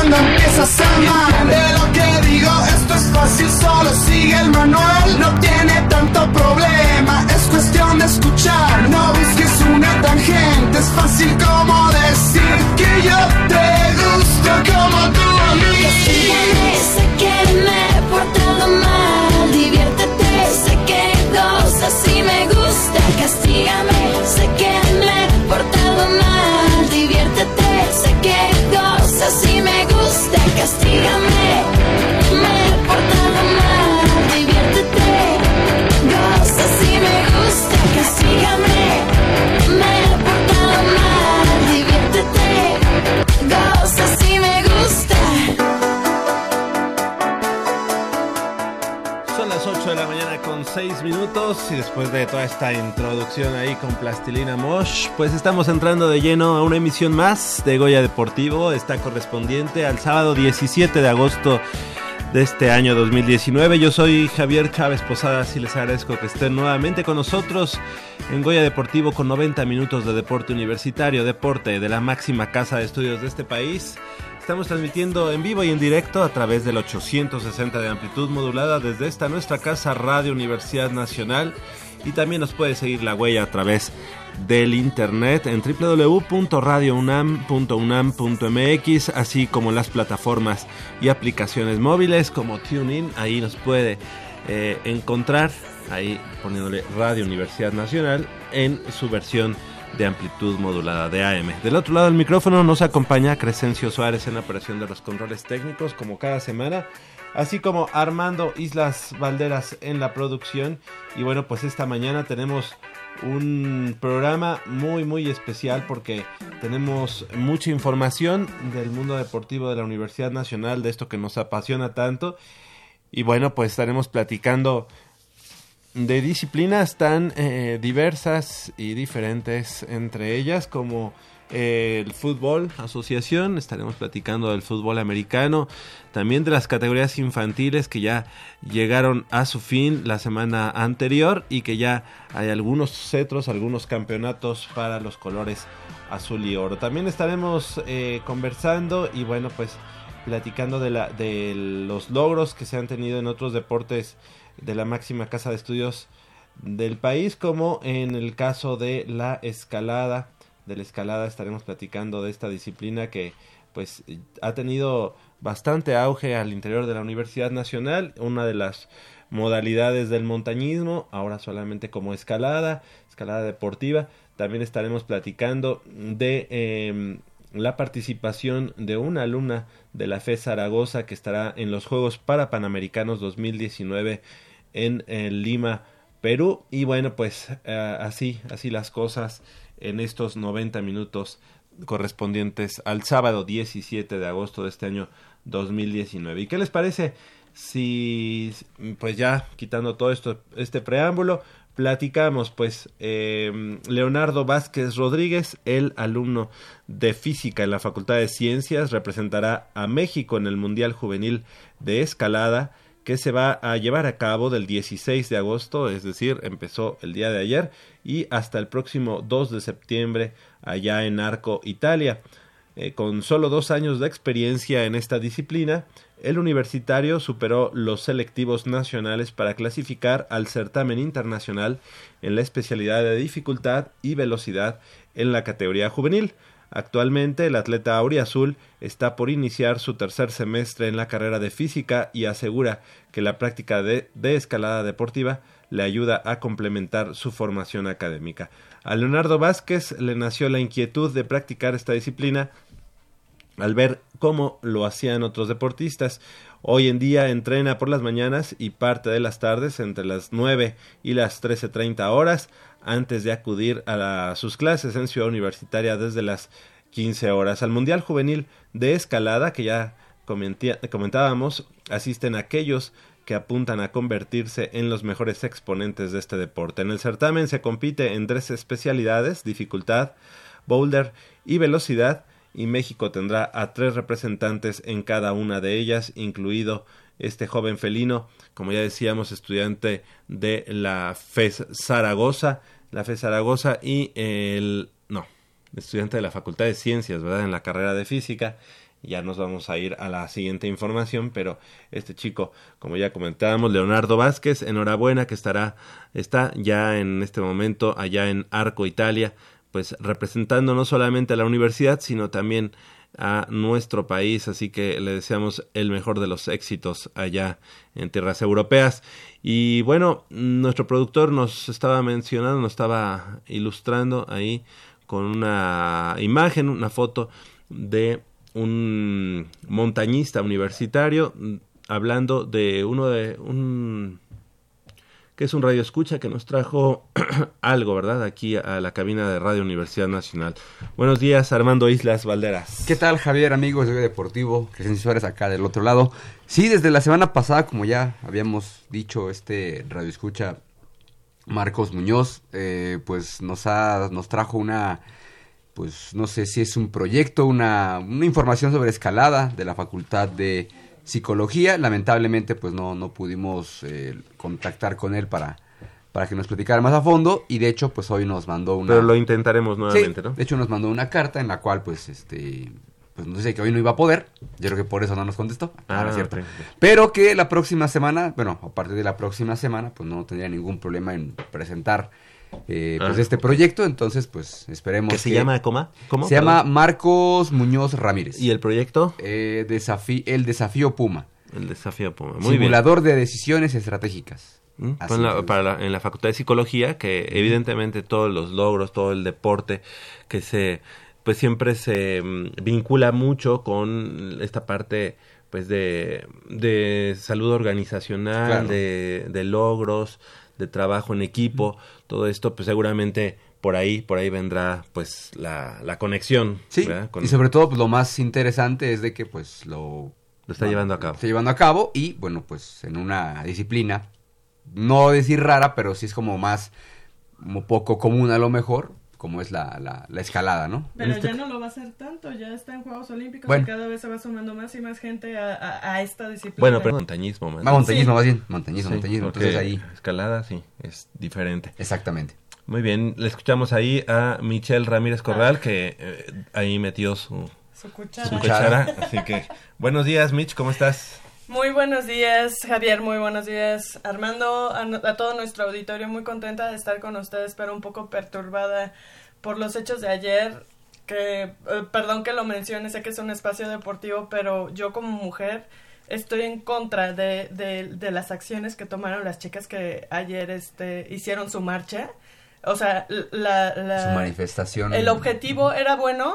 Cuando empiezas a amar De lo que digo esto es fácil, solo sigue el manual. No tiene tanto problema, es cuestión de escuchar. No busques una tangente, es fácil como decir Que yo te gusto como tu amiga sí. Sé que me he portado mal, diviértete Sé que gozas y me gusta, castígame si me gusta, castígame. Me he portado mal, diviértete. Goza si me gusta, castígame. Pues estamos entrando de lleno a una emisión más de Goya Deportivo. Está correspondiente al sábado 17 de agosto de este año 2019. Yo soy Javier Chávez Posadas y les agradezco que estén nuevamente con nosotros en Goya Deportivo con 90 minutos de deporte universitario, deporte de la máxima casa de estudios de este país. Estamos transmitiendo en vivo y en directo a través del 860 de amplitud modulada desde esta nuestra casa Radio Universidad Nacional y también nos puede seguir la huella a través del internet en www.radiounam.unam.mx, así como las plataformas y aplicaciones móviles como TuneIn. Ahí nos puede eh, encontrar, ahí poniéndole Radio Universidad Nacional en su versión de amplitud modulada de AM. Del otro lado del micrófono nos acompaña Crescencio Suárez en la operación de los controles técnicos, como cada semana así como Armando Islas Valderas en la producción. Y bueno, pues esta mañana tenemos un programa muy muy especial porque tenemos mucha información del mundo deportivo de la Universidad Nacional, de esto que nos apasiona tanto. Y bueno, pues estaremos platicando de disciplinas tan eh, diversas y diferentes entre ellas como eh, el fútbol asociación, estaremos platicando del fútbol americano, también de las categorías infantiles que ya llegaron a su fin la semana anterior y que ya hay algunos cetros, algunos campeonatos para los colores azul y oro. También estaremos eh, conversando y bueno pues platicando de, la, de los logros que se han tenido en otros deportes de la máxima casa de estudios del país, como en el caso de la escalada. De la escalada estaremos platicando de esta disciplina que pues ha tenido bastante auge al interior de la Universidad Nacional, una de las modalidades del montañismo, ahora solamente como escalada, escalada deportiva. También estaremos platicando de em, la participación de una alumna de la FE Zaragoza que estará en los Juegos para Panamericanos 2019 en, Lima, Perú. Y bueno, pues eh, así, así las cosas en estos 90 minutos correspondientes al sábado 17 de agosto de este año 2019. ¿Y qué les parece si, pues ya quitando todo esto, este preámbulo, platicamos pues eh, Leonardo Vázquez Rodríguez, el alumno de física en la Facultad de Ciencias, representará a México en el Mundial Juvenil de Escalada que se va a llevar a cabo del 16 de agosto, es decir, empezó el día de ayer y hasta el próximo 2 de septiembre allá en Arco, Italia. Eh, con solo dos años de experiencia en esta disciplina, el universitario superó los selectivos nacionales para clasificar al certamen internacional en la especialidad de dificultad y velocidad en la categoría juvenil, Actualmente el atleta auriazul está por iniciar su tercer semestre en la carrera de física y asegura que la práctica de, escalada deportiva le ayuda a complementar su formación académica. A Leonardo Vázquez le nació la inquietud de practicar esta disciplina al ver cómo lo hacían otros deportistas. Hoy en día entrena por las mañanas y parte de las tardes entre las 9 y las 13.30 horas antes de acudir a sus clases en Ciudad Universitaria desde las 15 horas. Al Mundial Juvenil de Escalada, que ya comentábamos, asisten aquellos que apuntan a convertirse en los mejores exponentes de este deporte. En el certamen se compite en tres especialidades, dificultad, boulder y velocidad, y México tendrá a tres representantes en cada una de ellas, incluido este joven felino, como ya decíamos, estudiante de la FES Zaragoza, la FES Zaragoza y el no, estudiante de la Facultad de Ciencias, ¿verdad? En la carrera de física. Ya nos vamos a ir a la siguiente información, pero este chico, como ya comentábamos, Leonardo Vázquez, enhorabuena que estará, está ya en este momento allá en Arco, Italia, pues representando no solamente a la universidad, sino también a nuestro país, así que le deseamos el mejor de los éxitos allá en tierras europeas. Y bueno, nuestro productor nos estaba mencionando, nos estaba ilustrando ahí con una imagen, una foto de un montañista universitario hablando de uno de un que es un radio escucha que nos trajo algo, ¿verdad? Aquí a la cabina de Radio Universidad Nacional. Buenos días, Armando Islas Valderas. ¿Qué tal, Javier, amigos de Deportivo? Crescencio Suárez acá del otro lado. Sí, desde la semana pasada, como ya habíamos dicho, este radio escucha Marcos Muñoz, eh, pues nos, ha, nos trajo una, pues no sé si es un proyecto, una, una información sobre escalada de la Facultad de psicología. Lamentablemente, pues no, no pudimos eh, contactar con él para, para que nos platicara más a fondo. Y de hecho, pues hoy nos mandó una. Pero lo intentaremos nuevamente, ¿no? De hecho, nos mandó una carta en la cual, pues, este. Pues no sé que hoy no iba a poder. Yo creo que por eso no nos contestó. Ah, es cierto. Pero que la próxima semana, bueno, a partir de la próxima semana, pues no tendría ningún problema en presentar eh, pues ah. este proyecto, entonces pues esperemos. ¿Qué se llama ¿cómo? Se llama Marcos Muñoz Ramírez. ¿Y el proyecto? Eh, el Desafío Puma. El Desafío Puma, muy Simulador de decisiones estratégicas. ¿Mm? para en la Facultad de Psicología, que evidentemente todos los logros, todo el deporte que se, pues siempre se mm, vincula mucho con esta parte pues de, de salud organizacional, de, de logros, de trabajo en equipo, todo esto, pues seguramente por ahí, por ahí vendrá pues la, la conexión. Sí, y sobre todo pues, lo más interesante es de que pues lo... Lo está llevando a cabo. Está llevando a cabo y bueno, pues en una disciplina, no decir rara, pero sí es como más, como poco común a lo mejor, como es la, la, la escalada, ¿no? Pero este ya no lo va a hacer tanto, ya está en Juegos Olímpicos Bueno. y cada vez se va sumando más y más gente a, a- a esta disciplina. Bueno, pero montañismo, más. Va montañismo, Sí. más bien. Montañismo, Sí, montañismo. Entonces ahí. Escalada, sí, es diferente. Exactamente. Muy bien, le escuchamos ahí a Michelle Ramírez Corral, que eh, ahí metió su, Su cuchara. su cuchara. Así que, buenos días, Mitch, ¿cómo estás? Muy buenos días, Javier, muy buenos días, Armando, a, a todo nuestro auditorio, muy contenta de estar con ustedes, pero un poco perturbada por los hechos de ayer, que, eh, perdón que lo mencione, sé que es un espacio deportivo, pero yo como mujer estoy en contra de, de, de las acciones que tomaron las chicas que ayer este, hicieron su marcha. O sea, la, la- Su manifestación. el objetivo era bueno,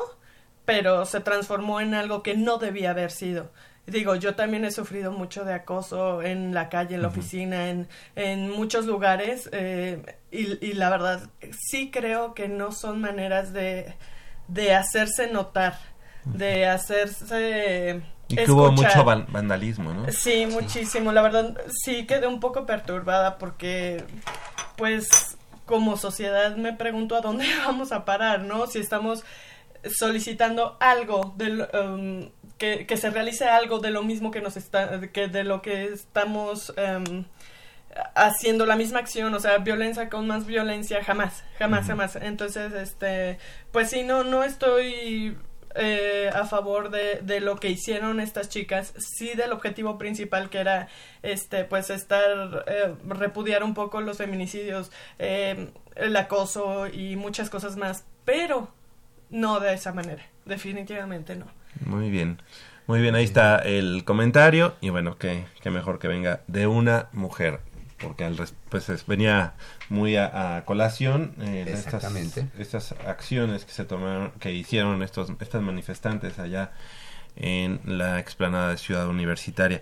pero se transformó en algo que no debía haber sido. Digo, yo también he sufrido mucho de acoso en la calle, en la oficina, en, en muchos lugares, eh, y, y la verdad, sí creo que no son maneras de, de hacerse notar, de hacerse... Y que hubo mucho van- vandalismo, ¿no? Sí, muchísimo. La verdad, sí quedé un poco perturbada porque, pues, como sociedad me pregunto a dónde vamos a parar, ¿no? Si estamos solicitando algo del, um, que, que se realice algo de lo mismo que nos está, que de lo que estamos um, haciendo la misma acción, o sea, violencia con más violencia, jamás, jamás, jamás. Entonces, este, pues sí, no, no estoy eh, a favor de, de lo que hicieron estas chicas, sí del objetivo principal que era, este, pues estar, eh, repudiar un poco los feminicidios, eh, el acoso y muchas cosas más, pero no de esa manera, definitivamente no. Muy bien. Muy bien, ahí está el comentario. Y bueno, que, que mejor que venga de una mujer. Porque al res- pues es- venía muy a, a colación eh, de estas, Exactamente. estas acciones que se tomaron, que hicieron estos, estas manifestantes allá en la explanada de Ciudad Universitaria.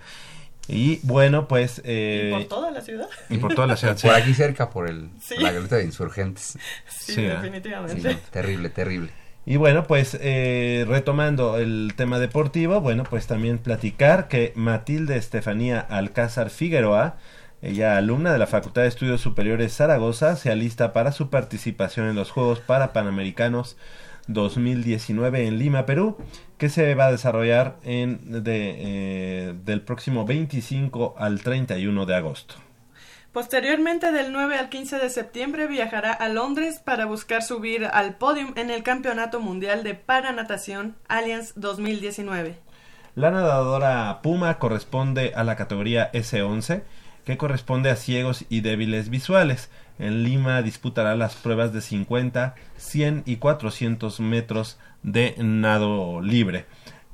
Y bueno, pues... eh, y por toda la ciudad, y por toda la ciudad. sí. Por aquí cerca, por el, Sí. la glorieta de insurgentes. sí, Sí, ¿eh? Sí, definitivamente. no, terrible, terrible. Y bueno, pues eh, retomando el tema deportivo, bueno, pues también platicar que Matilde Estefanía Alcázar Figueroa, ella alumna de la Facultad de Estudios Superiores Zaragoza, se alista para su participación en los Juegos para Panamericanos 2019 en Lima, Perú, que se va a desarrollar en, de, eh, del próximo 25 al 31 de agosto. Posteriormente, del 9 al 15 de septiembre, viajará a Londres para buscar subir al podium en el Campeonato Mundial de Paranatación Allianz 2019. La nadadora Puma corresponde a la categoría S11, que corresponde a ciegos y débiles visuales. En Lima disputará las pruebas de 50, 100 y 400 metros de nado libre.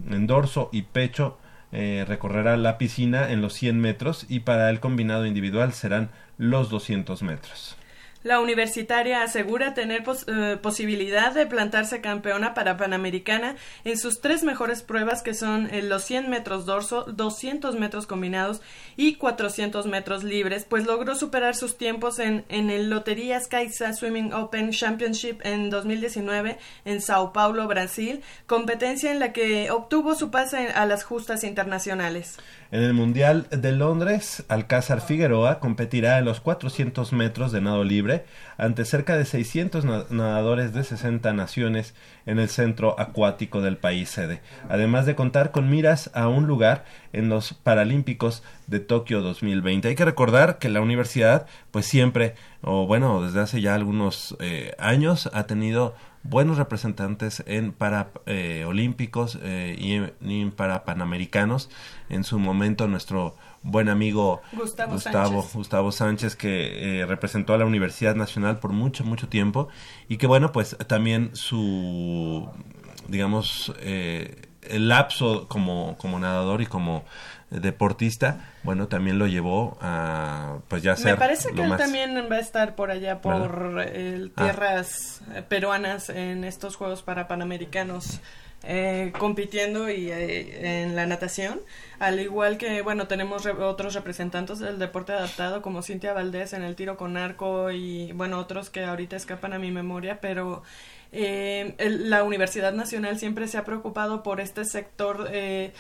En dorso y pecho eh, recorrerá la piscina en los 100 metros y para el combinado individual serán los 200 metros. La universitaria asegura tener eh, posibilidad de plantarse campeona para Panamericana en sus tres mejores pruebas que son eh, los 100 metros dorso, 200 metros combinados y 400 metros libres, pues logró superar sus tiempos en, en el Loterías Caixa Swimming Open Championship en 2019 en Sao Paulo, Brasil, competencia en la que obtuvo su pase a las justas internacionales. En el Mundial de Londres, Alcázar Figueroa competirá en los 400 metros de nado libre ante cerca de 600 na- nadadores de 60 naciones en el centro acuático del país sede, además de contar con miras a un lugar en los Paralímpicos de Tokio 2020. Hay que recordar que la universidad, pues siempre, o bueno, desde hace ya algunos eh, años, ha tenido buenos representantes en para eh, olímpicos eh, y, en- y en para panamericanos en su momento nuestro buen amigo Gustavo Gustavo, Sánchez. Gustavo Sánchez que eh, representó a la Universidad Nacional por mucho mucho tiempo y que bueno pues también su digamos el lapso como como nadador y como deportista bueno también lo llevó a pues ya Me parece que él más- también va a estar por allá, por eh, Ah. tierras eh, peruanas en estos Juegos para Panamericanos. eh, compitiendo y eh, en la natación, al igual que, bueno, tenemos re- otros representantes del deporte adaptado como Cintia Valdés en el tiro con arco y, bueno, otros que ahorita escapan a mi memoria, pero eh, el- la Universidad Nacional siempre se ha preocupado por este sector eh,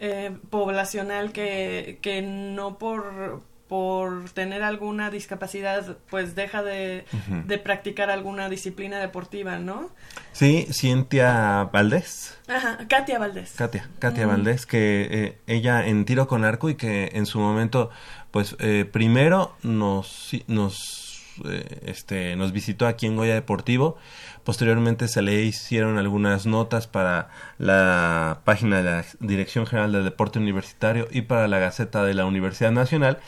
eh, poblacional que, que no por por tener alguna discapacidad, pues deja de, de practicar alguna disciplina deportiva, ¿no? Sí, Cintia Valdés. Ajá, Katia Valdés. Katia, Katia. Valdés, que eh, ella en tiro con arco y que en su momento, pues eh, primero nos, nos, eh, este, nos visitó aquí en Goya Deportivo, posteriormente se le hicieron algunas notas para la página de la Dirección General del Deporte Universitario y para la Gaceta de la Universidad Nacional.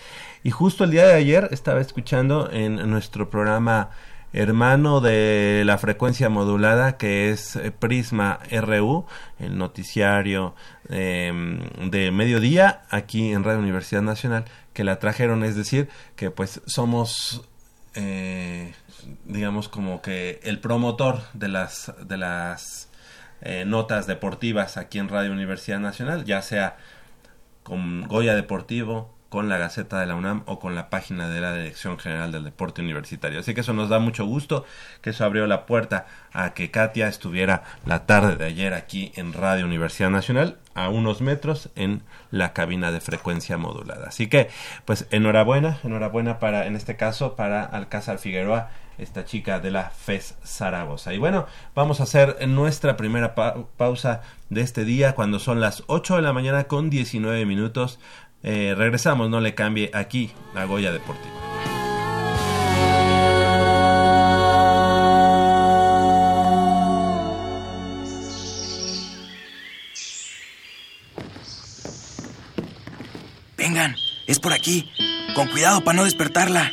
Y justo el día de ayer estaba escuchando en nuestro programa hermano de la frecuencia modulada que es eh, Prisma RU, el noticiario eh, de mediodía aquí en Radio Universidad Nacional, que la trajeron, es decir, que pues somos eh, digamos como que el promotor de las de las eh, notas deportivas aquí en Radio Universidad Nacional, ya sea con Goya Deportivo, con la Gaceta de la UNAM o con la página de la Dirección General del Deporte Universitario. Así que eso nos da mucho gusto, que eso abrió la puerta a que Katia estuviera la tarde de ayer aquí en Radio Universidad Nacional, a unos metros en la cabina de frecuencia modulada. Así que, pues enhorabuena, enhorabuena para, en este caso, para Alcázar Figueroa, esta chica de la FES Zaragoza. Y bueno, vamos a hacer nuestra primera pa- pausa de este día cuando son las 8 de la mañana con 19 minutos. Eh, regresamos, no le cambie aquí a Goya Deportivo. Vengan, es por aquí. Con cuidado para no despertarla.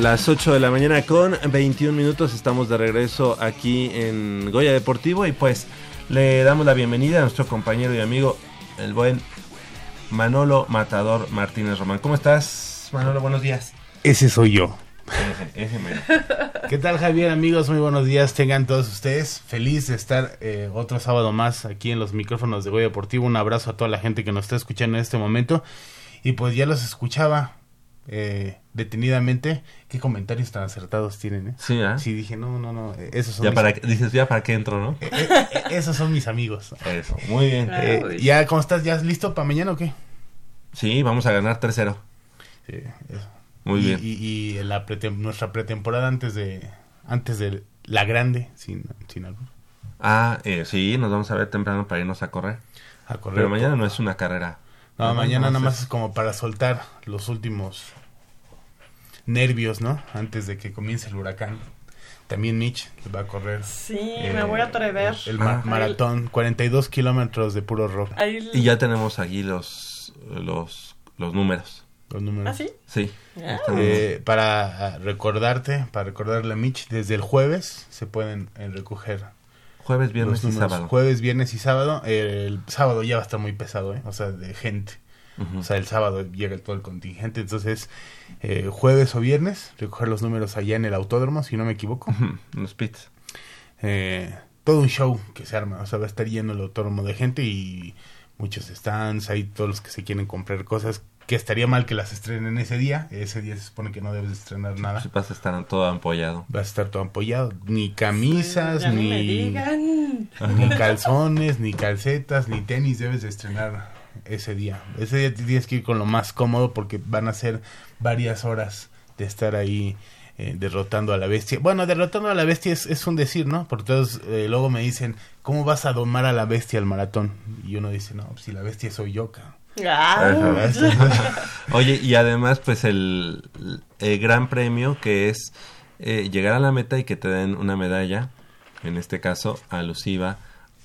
Las 8 de la mañana con 21 minutos estamos de regreso aquí en Goya Deportivo y pues le damos la bienvenida a nuestro compañero y amigo, el buen Manolo Matador Martínez Román. ¿Cómo estás, Manolo? Buenos días. Ese soy yo. Ese, ese mero. ¿Qué tal Javier, amigos? Muy buenos días, tengan todos ustedes. Feliz de estar eh, otro sábado más aquí en los micrófonos de Goya Deportivo. Un abrazo a toda la gente que nos está escuchando en este momento. Y pues ya los escuchaba eh, detenidamente. ¿Qué comentarios tan acertados tienen? Eh? Sí, ¿ah? Sí, dije, no, no, no. eh, Esos son, Ya mis, para, que- dices, ya para qué entro, ¿no? eh, eh, esos son mis amigos. Eso, muy bien. Claro. Eh. ¿Ya cómo estás? ¿Ya listo para mañana o qué? Sí, vamos a ganar 3-0. Sí, eso. Muy y, bien. Y, y la pretem- nuestra pretemporada antes de antes de la grande, sin, sin albur, Ah, eh, sí, nos vamos a ver temprano para irnos a correr. a correr. Pero mañana por- no es una carrera. No, mañana nada más es- como para soltar los últimos nervios, ¿no? Antes de que comience el huracán. También Mitch va a correr. Sí, eh, me voy a atrever. El ma- Ah. maratón, 42 kilómetros de puro rock. Y ya tenemos aquí los, los, los números. Los números. ¿Ah, sí? Sí. Ah. Eh, para recordarte, para recordarle a Mitch, desde el jueves se pueden eh, recoger Jueves, los viernes y sábado. Jueves, viernes y sábado. El sábado ya va a estar muy pesado, ¿eh? O sea, de gente. O sea, el sábado llega todo el contingente. Entonces, eh, jueves o viernes, recoger los números allá en el autódromo, si no me equivoco. Ujú, Los pits. Eh, todo un show que se arma. O sea, va a estar lleno el autódromo de gente y muchos stands. Hay todos los que se quieren comprar cosas. Que estaría mal que las estrenen ese día. Ese día se supone que no debes de estrenar nada. Sí, vas a estar todo ampollado. Va a estar todo apoyado. Ni camisas, ni me ni, calzones, ni calcetas, ni tenis debes de estrenar ese día. Ese día tienes que ir con lo más cómodo porque van a ser varias horas de estar ahí eh, derrotando a la bestia. Bueno, derrotando a la bestia es, es un decir, ¿no? Porque todos eh, luego me dicen, ¿cómo vas a domar a la bestia al maratón? Y uno dice, no, pues si la bestia soy yo, cabrón. Ah, Oye, y además, pues el, el gran premio que es eh, llegar a la meta y que te den una medalla, en este caso alusiva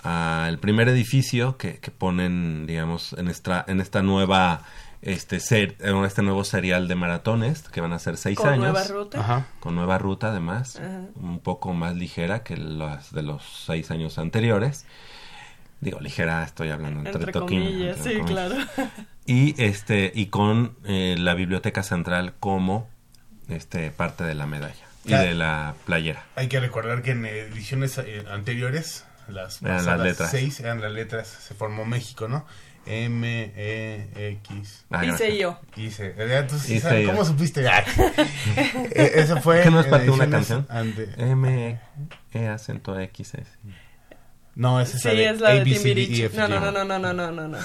al primer edificio que, que ponen, digamos, en esta, en esta nueva, este, ser, en este nuevo serial de maratones, que van a ser seis con años. nueva ruta. Ajá. Con nueva ruta, además, Ajá. un poco más ligera que las de los seis años anteriores. Digo, ligera, estoy hablando entre, Entre toquines, comillas, entre sí, comillas. claro. Y este y con eh, la biblioteca central como este parte de la medalla y de la playera. Hay que recordar que en ediciones eh, anteriores, las Eran las letras. seis eran las letras, se formó México, ¿no? M, E, X, Ah, Hice yo. Hice. Eh, entonces, Hice ¿sabes yo. ¿Cómo supiste? Ah. Eso fue. ¿Qué no es parte de una canción? ante- M E acento X S. No, esa es Sí, la de es la de A, B, C, D, E, Timbiriche. F, No, no, no, no, no, no, no, no, no.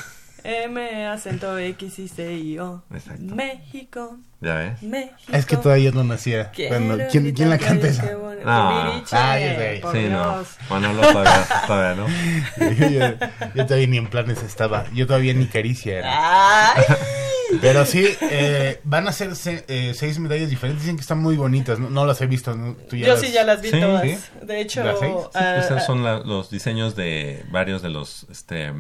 M, acento X, I, C, I, O. Exacto. México, ¿Ya ves? México. Es que todavía no nacía. Bueno, ¿quién, ¿quién la canta esa? qué bonito. No. Timbiriche, Ah, ya sé. sí, no. Dios. Manolo todavía, todavía no. yo, yo- yo todavía ni en planes estaba. Yo todavía ni caricia era. Ay. Pero sí, eh, van a ser se- eh, seis medallas diferentes. Dicen que están muy bonitas. No, no las he visto. ¿no? ¿Tú Yo sí ya las vi Sí, todas. ¿sí? De hecho, ¿Las seis? Sí, ah, pues esos ah, son la- los diseños de varios de los este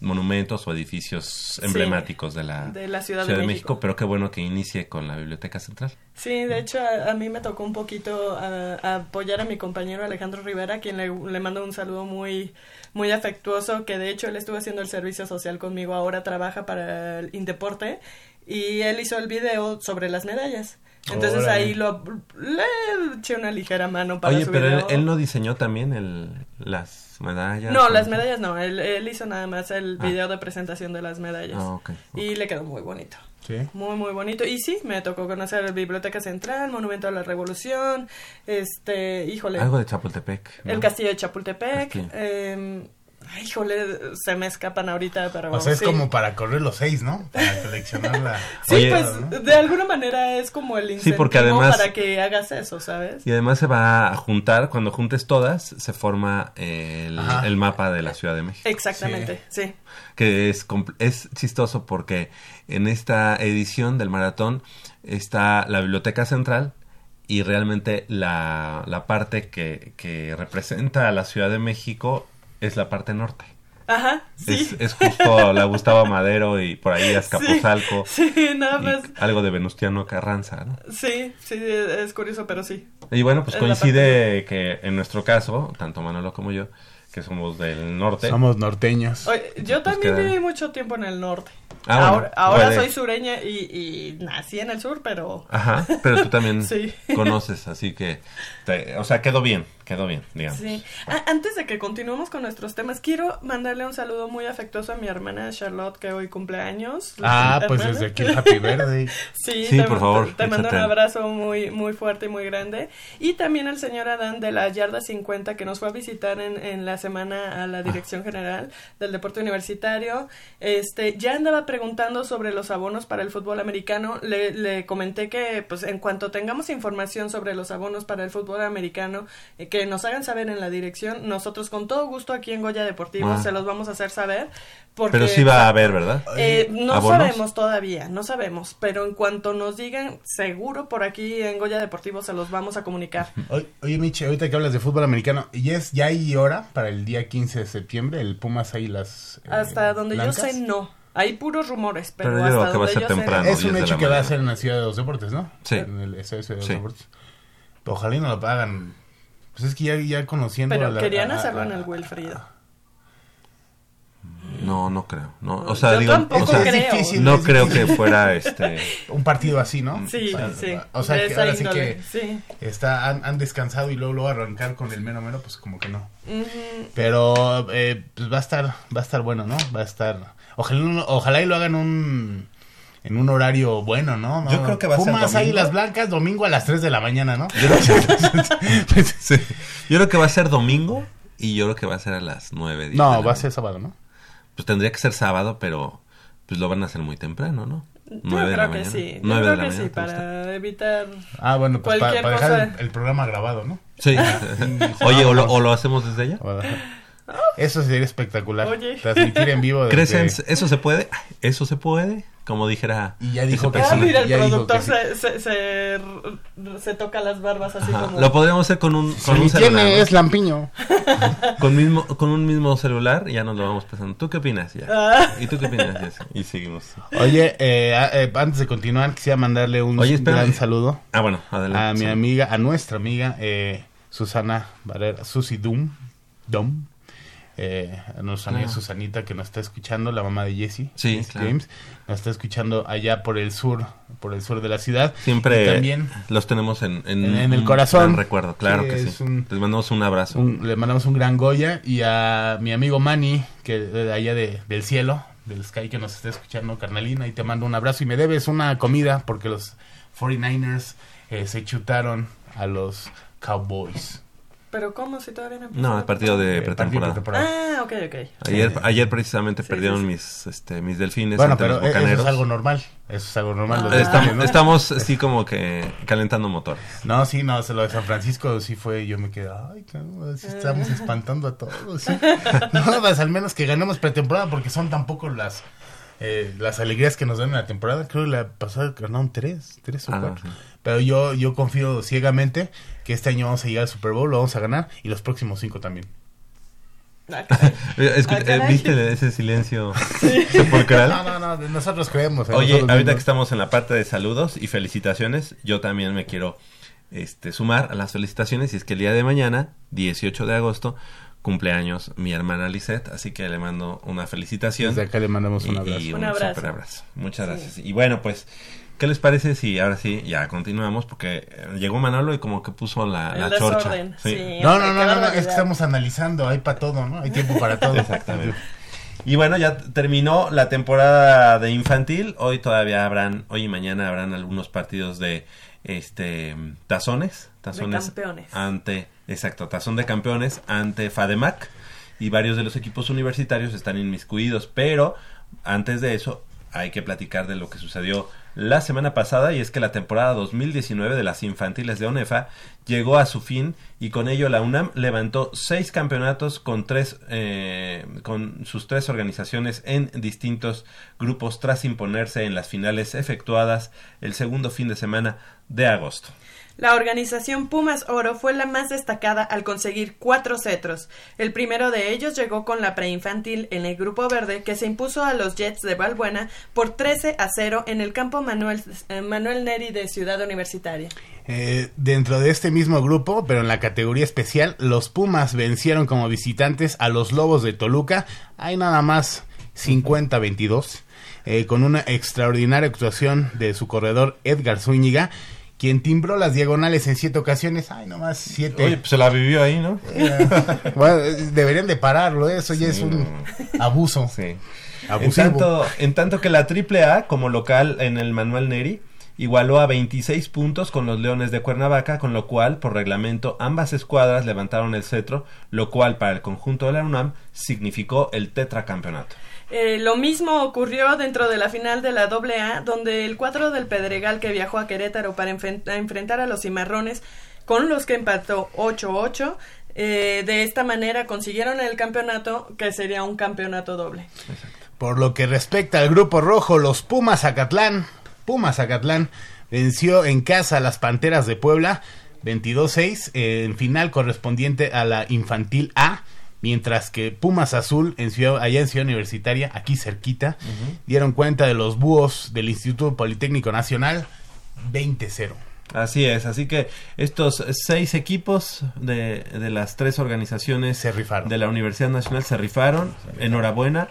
monumentos o edificios emblemáticos de la, de la Ciudad de México. pero qué bueno que inicie con la Biblioteca Central. Sí, de hecho a, a mí me tocó un poquito apoyar a mi compañero Alejandro Rivera, quien le, le mando un saludo muy muy afectuoso, que de hecho él estuvo haciendo el servicio social conmigo, ahora trabaja para el Indeporte y él hizo el video sobre las medallas. Entonces Órale. ahí lo le eché una ligera mano para Oye, pero él, no diseñó también el, las medallas. No, las medallas no, él, él hizo nada más el Ah. video de presentación de las medallas. Ah, ok, ok. Y le quedó muy bonito. Sí. Muy, muy bonito. Y sí, me tocó conocer la Biblioteca Central, Monumento a la Revolución, este, híjole, Algo de Chapultepec. ¿no? el Castillo de Chapultepec. Castillo. eh, ay, híjole, se me escapan ahorita, pero O sea, es sí. como para correr los seis, ¿no? Para coleccionar la... Sí, Oye, pues ¿no? de alguna manera es como el incentivo porque además- para que hagas eso, ¿sabes? Y además se va a juntar, cuando juntes todas, se forma el, mapa de la Ciudad de México. Exactamente, sí. que es, chistoso porque en esta edición del maratón está la Biblioteca Central y realmente la, la parte que, que representa a la Ciudad de México es la parte norte. Ajá, sí. Es, es justo la Gustavo Madero y por ahí Azcapotzalco. Sí, nada y más. algo de Venustiano Carranza, ¿no? Sí, sí, es curioso, pero sí. Y bueno, pues Es coincide que en nuestro caso, tanto Manolo como yo, que somos del norte, Somos norteños. Oye, yo Pues también queda- viví mucho tiempo en el norte. Ah, bueno, ahora soy sureña y, y nací en el sur, pero... Ajá, pero tú también Sí. conoces, así que, te- o sea, quedó bien, quedó bien, digamos. Sí. Ah, antes de que continuemos con nuestros temas, quiero mandarle un saludo muy afectuoso a mi hermana Charlotte, que hoy cumple años. Ah, pues Hermana. desde aquí el Happy Birthday. Sí, Sí, te, por favor, Te, te mando un abrazo muy, muy fuerte y muy grande. Y también al señor Adán de la Yarda 50 que nos fue a visitar en, en la semana a la Dirección General del Deporte Universitario. Este, ya andaba preguntando sobre los abonos para el fútbol americano. Le, le comenté que, pues, en cuanto tengamos información sobre los abonos para el fútbol americano, eh, que nos hagan saber en la dirección. Nosotros, con todo gusto, aquí en Goya Deportivo, Ah. se los vamos a hacer saber. Porque, Pero sí va a haber, ¿verdad? eh, no ¿Abonos? sabemos todavía, no sabemos, pero en cuanto nos digan, seguro por aquí en Goya Deportivo se los vamos a comunicar. Oye, oye, Miche, ahorita que hablas de fútbol americano, ¿ya, es, ya hay hora para el día 15 de septiembre? ¿El Pumas ahí las eh, Hasta donde blancas? yo sé, no. Hay puros rumores, pero, Pero yo hasta creo que va a donde ser yo sé, temprano. no. Es un 10 de hecho que va a ser en la Ciudad de los Deportes, ¿no? Sí. En el Estadio Ciudad de los Sí. Deportes. Pero ojalá y no lo pagan. Pues es que ya, ya conociendo a Pero la- querían a- a- hacerlo en a- el Wilfrido. No, no creo. No, o sea, Yo digo, tampoco o sea, creo. Es difícil, no es creo que fuera este. Un partido así, ¿no? Sí, sí. O sea, que ahora sí que sí. está, han, han descansado y luego, luego arrancar con el mero mero, pues como que no. Pero eh, pues va a estar, va a estar bueno, ¿no? Va a estar. Ojalá, ojalá y lo hagan un en un horario bueno, ¿no? No, Yo creo que va a ser Pumas. Águilas Blancas, domingo a las 3 de la mañana, ¿no? Sí. Yo creo que va a ser domingo y yo creo que va a ser a las 9. diez de no, la va a ser sábado, ¿no? Pues tendría que ser sábado, pero pues lo van a hacer muy temprano, ¿no? Yo Nueve de la creo que mañana. sí. Yo Nueve de creo la que mañana, sí, para evitar. Ah, bueno, pues para, Cualquier para dejar cosa. el, el programa grabado, ¿no? Sí. Oye, o lo, o lo hacemos desde allá. Eso sería espectacular. Oye. Transmitir en vivo. ¿Crees desde- en- eso se puede? ¿Eso se puede? Como dijera. Y ya dijo que Ah, sí. mira, el productor sí. se, se, se, se toca las barbas así Ajá, como. Lo podríamos hacer con un, con Si un celular. tiene ¿no? es lampiño. Con, mismo, con un mismo celular y ya nos lo vamos pasando. ¿Tú qué opinas? Ya. Ah. ¿Y tú qué opinas? Ya, sí. Y seguimos. Oye, eh, eh, antes de continuar, quisiera mandarle un Oye, gran saludo Ah, bueno, adelante. a mi Sí. amiga, a nuestra amiga eh, Susana Valera, Susi Dum, Dom, eh, a nuestra amiga Ah. Susanita que nos está escuchando, la mamá de Jesse, Sí, Jesse claro. James, nos está escuchando allá por el sur, por el sur de la ciudad. Siempre Y también los tenemos en, en, En- en el corazón. recuerdo, claro Sí, que es sí. un- Les mandamos un abrazo. un- le mandamos un gran Goya y a mi amigo Manny, que de allá de, del cielo, del Sky que nos está escuchando, carnalina, y te mando un abrazo y me debes una comida porque los 49ers eh, se chutaron a los Cowboys. Pero ¿cómo? Si todavía no empezó No, el partido de Eh, pretemporada. Ah, ok, ok. Ayer, ayer precisamente Sí, perdieron sí, sí. mis este mis delfines Bueno, ante pero los eh, eso es algo normal. Eso es algo normal. Ah. Estamos, ¿no? estamos así como que calentando motores. No, sí, no, se lo de San Francisco sí fue, yo me quedé, ay, cabrón, sí estamos espantando a todos. No, pues al menos que ganemos pretemporada porque son tampoco las eh, las alegrías que nos dan en la temporada. Creo que la pasada ganaron tres, tres o Ah, cuatro. sí. Pero yo, yo confío ciegamente que este año vamos a llegar al Super Bowl, lo vamos a ganar y los próximos cinco también. Ah. Eh, Ah, eh. ¿Viste ese silencio sepulcral? No, no, no, nosotros creemos. en Oye, nosotros ahorita mismos. que estamos en la parte de saludos y felicitaciones, yo también me quiero este, sumar a las felicitaciones y es que el día de mañana, 18 de agosto, cumpleaños mi hermana Lisette, así que le mando una felicitación. Desde acá le mandamos un abrazo. y Un un, abrazo. super abrazo. Muchas gracias. Y bueno, pues, ¿qué les parece si ahora sí ya continuamos? Porque eh, llegó Manolo y como que puso la, El la chorcha. desorden, sí. No, no, no, no, no, es que estamos analizando, hay para todo, ¿no? Hay tiempo para todo. Exactamente. Y bueno, ya terminó la temporada de infantil. Hoy todavía habrán, hoy y mañana habrán algunos partidos de este tazones, tazones campeones. ante, exacto, tazón de campeones ante Fademac y varios de los equipos universitarios están inmiscuidos, pero antes de eso hay que platicar de lo que sucedió la semana pasada y es que la temporada 2019 de las infantiles de ONEFA llegó a su fin y con ello la UNAM levantó seis campeonatos con tres eh, con sus tres organizaciones en distintos grupos tras imponerse en las finales efectuadas el segundo fin de semana de agosto. La organización Pumas Oro fue la más destacada al conseguir cuatro cetros. El primero de ellos llegó con la preinfantil en el grupo verde que se impuso a los Jets de Valbuena por 13 a 0 en el campo Manuel, eh, Manuel Neri de Ciudad Universitaria. Eh, dentro de este mismo grupo, pero en la categoría especial, los Pumas vencieron como visitantes a los Lobos de Toluca. Hay nada más 50-22, eh, con una extraordinaria actuación de su corredor Edgar Zúñiga, quien timbró las diagonales en siete ocasiones. Ay, nomás siete. Oye, pues se la vivió ahí, ¿no? Eh, bueno, eh, deberían de pararlo, eso ya es un abuso. Sí. En tanto, en tanto que la AAA, como local en el Manuel Neri, igualó a 26 puntos con los Leones de Cuernavaca, con lo cual, por reglamento, ambas escuadras levantaron el cetro, lo cual para el conjunto de la UNAM significó el tetracampeonato. Eh, lo mismo ocurrió dentro de la final de la AA, donde el cuadro del Pedregal que viajó a Querétaro para enfrentar a los cimarrones, con los que empató 8-8, eh, de esta manera consiguieron el campeonato, que sería un campeonato doble. Por lo que respecta al grupo rojo, los Pumas Zacatlán, Pumas Zacatlán venció en casa a las Panteras de Puebla 22-6 eh, en final correspondiente a la Infantil A, mientras que Pumas Azul en ciudad, allá en Ciudad Universitaria, aquí cerquita, dieron cuenta de los búhos del Instituto Politécnico Nacional 20-0. Así es, así que estos seis equipos de, de las tres organizaciones Se rifaron. de la Universidad Nacional se rifaron, enhorabuena.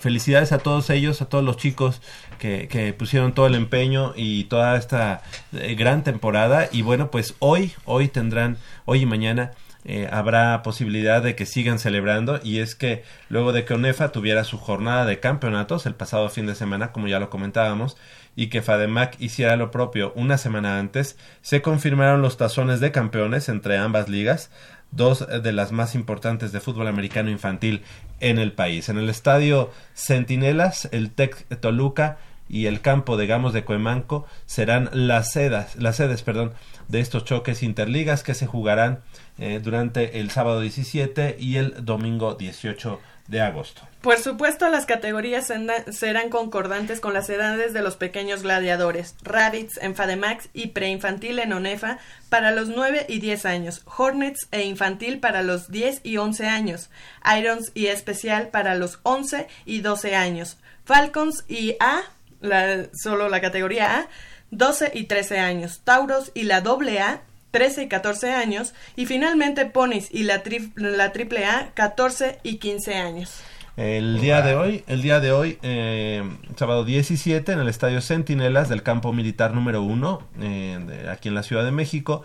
felicidades a todos ellos, a todos los chicos que, que pusieron todo el empeño y toda esta eh, gran temporada. Y bueno, pues hoy, hoy tendrán, hoy y mañana, eh, habrá posibilidad de que sigan celebrando y es que luego de que ONEFA tuviera su jornada de campeonatos el pasado fin de semana, como ya lo comentábamos, y que FADEMAC hiciera lo propio una semana antes, se confirmaron los tazones de campeones entre ambas ligas, dos de las más importantes de fútbol americano infantil en el país. En el estadio Centinelas, el Tec Toluca y el campo de Gamos de Cuemanco serán las sedas, las sedes, perdón, de estos choques interligas que se jugarán eh, durante el sábado 17 y el domingo 18 de agosto. Por supuesto, las categorías serán concordantes con las edades de los pequeños gladiadores, Rabbits en Fademax y preinfantil en Onefa para los 9 y 10 años, Hornets e infantil para los 10 y 11 años, Irons y especial para los 11 y 12 años, Falcons y A, la, solo la categoría A, 12 y 13 años, Tauros y la AA 13 y 14 años, y finalmente Ponis y la, la AAA 14 y 15 años. El día de hoy, el día de hoy, eh, sábado 17, en el Estadio Centinelas del Campo Militar número 1, eh, aquí en la Ciudad de México,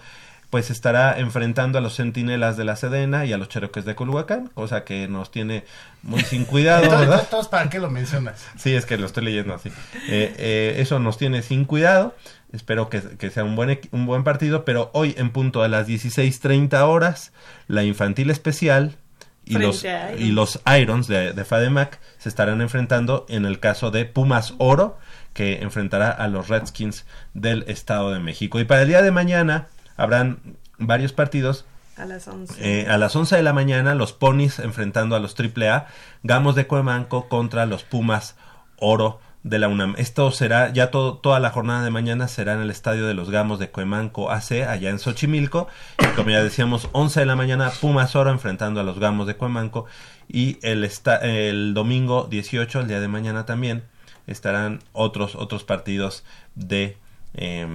pues estará enfrentando a los centinelas de la Sedena y a los cheroques de Culhuacán, cosa que nos tiene muy sin cuidado, ¿verdad? ¿Todos para qué lo mencionas? Sí, es que lo estoy leyendo así. Eh, eh, eso nos tiene sin cuidado. Espero que, sea un buen, un buen partido, pero hoy en punto a las 16.30 horas, la infantil especial y los, y los Irons de, de FADEMAC se estarán enfrentando en el caso de Pumas Oro, que enfrentará a los Redskins del Estado de México. Y para el día de mañana, habrán varios partidos. A las 11. Eh, a las 11 de la mañana, los Ponis enfrentando a los AAA, Gamos de Cuemanco contra los Pumas Oro de la UNAM. Esto será, ya todo, toda la jornada de mañana será en el estadio de los Gamos de Cuemanco AC, allá en Xochimilco. Y como ya decíamos, 11 de la mañana, Pumas Oro enfrentando a los Gamos de Cuemanco. Y el, el domingo 18, el día de mañana también, estarán otros, otros partidos de eh,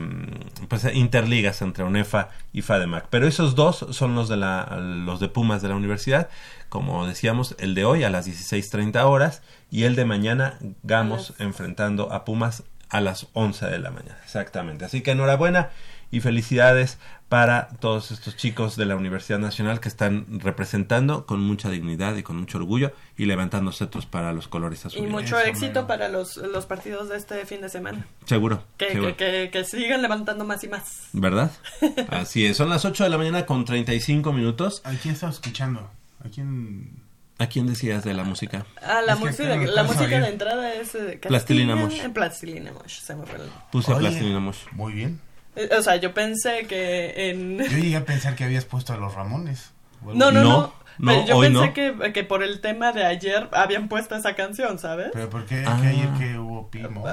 pues, interligas entre UNEFA y FADEMAC. Pero esos dos son los de, la, los de Pumas de la universidad. Como decíamos, el de hoy a las 16.30 horas y el de mañana Gamos enfrentando a Pumas a las 11 de la mañana. Exactamente. Así que enhorabuena y felicidades para todos estos chicos de la Universidad Nacional que están representando con mucha dignidad y con mucho orgullo y levantando cetros para los colores azules. Y mucho éxito para los, los partidos de este fin de semana. Seguro. Que, Que, que, sigan levantando más y más. ¿Verdad? Así es. Son las 8 de la mañana con 35 minutos. ¿A quién estás escuchando? ¿A quién...? ¿A quién decías de la música? Ah, la música, la música de entrada es eh, Plastilina Mosh. Plastilina Mosh, se me fue Puse Plastilina Mosh. Muy bien. Eh, o sea, yo pensé que en... Yo llegué a pensar que habías puesto a los Ramones. no, no, no, no. yo pensé que, que, por el tema de ayer habían puesto esa canción, ¿sabes? ¿Pero por qué? Ah. ayer que hubo Pimo?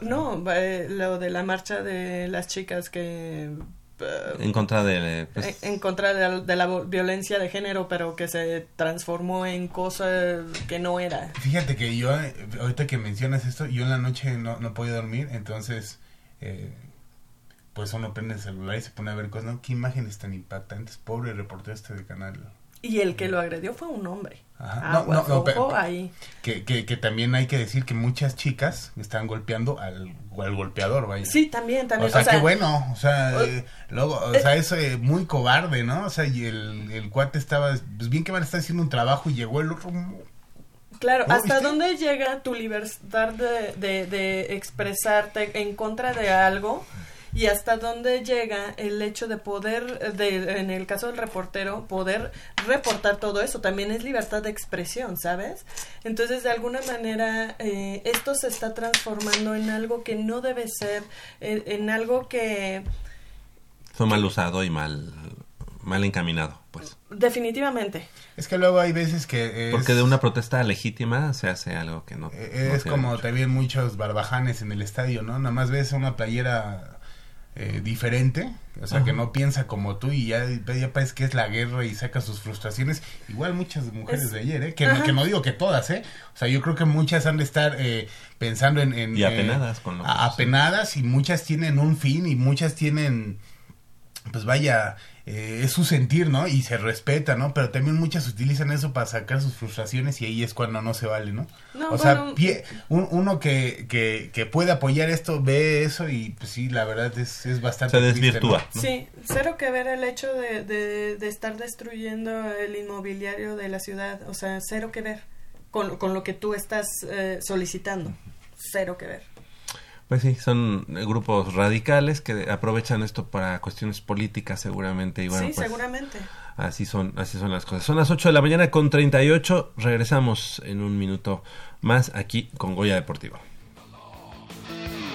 No, eh, lo de la marcha de las chicas que... Eh, en contra de... Pues... En, contra de la, violencia de género, pero que se transformó en cosa que no era. Fíjate que yo, ahorita que mencionas esto, yo en la noche no, no podía dormir, entonces... Eh, pues uno prende el celular y se pone a ver cosas, ¿no? Qué imágenes tan impactantes, pobre reportero este del canal. Y el que lo agredió fue un hombre. Ajá. no, no, no, pero, ahí. Que, que, que, también hay que decir que muchas chicas están golpeando al, al golpeador, vaya. Sí, también, también. O sea, qué bueno, o sea, eh, luego, o sea, es eh, muy cobarde, ¿no? O sea, y el, el cuate estaba, pues bien que van a estar haciendo un trabajo y llegó el otro... Claro, ¿hasta dónde llega tu libertad de, de, de expresarte en contra de algo? Y hasta dónde llega el hecho de poder, de, en el caso del reportero, poder reportar todo eso. También es libertad de expresión, ¿sabes? Entonces, de alguna manera, eh, esto se está transformando en algo que no debe ser, en, algo que... Fue mal usado y mal, mal encaminado, pues. Definitivamente. Es que luego hay veces que... Porque de una protesta legítima se hace algo que no... Es como también muchos barbajanes en el estadio, ¿no? Nada más ves una playera eh, diferente, o sea, que no piensa como tú y ya, ya parece que es la guerra y saca sus frustraciones. Igual muchas mujeres de ayer, ¿eh? Que, que, no digo que todas, ¿eh? O sea, yo creo que muchas han de estar eh, pensando en... y apenadas con Apenadas y muchas tienen un fin y muchas tienen pues vaya, eh, es su sentir, ¿no? Y se respeta, ¿no? Pero también muchas utilizan eso para sacar sus frustraciones y ahí es cuando no se vale, ¿no? No, o sea, bueno, pie- un- uno que, que, que puede apoyar esto ve eso y pues sí, la verdad es, es bastante... Se triste, desvirtúa. ¿no? Sí, cero que ver el hecho de, de, de estar destruyendo el inmobiliario de la ciudad, o sea, cero que ver con, con lo que tú estás eh, solicitando, cero que ver. Pues sí, son eh, grupos radicales que aprovechan esto para cuestiones políticas seguramente. Y bueno, sí, pues, seguramente. Así son, así son las cosas. Son las 8 de la mañana con 38. Regresamos en un minuto más aquí con Goya Deportivo. Mmm,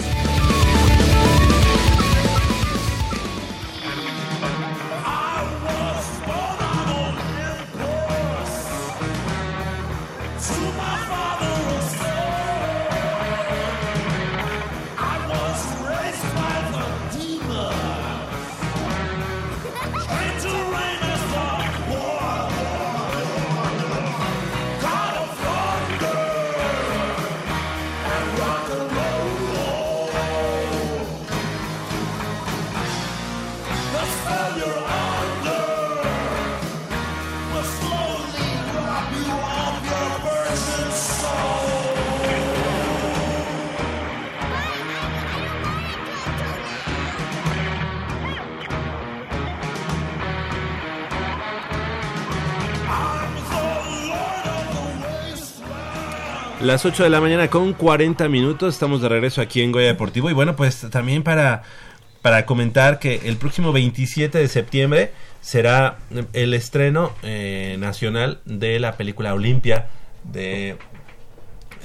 Las 8 de la mañana con 40 minutos. Estamos de regreso aquí en Goya Deportivo. Y bueno, pues también para, para comentar que el próximo 27 de septiembre será el estreno eh, nacional de la película Olimpia de,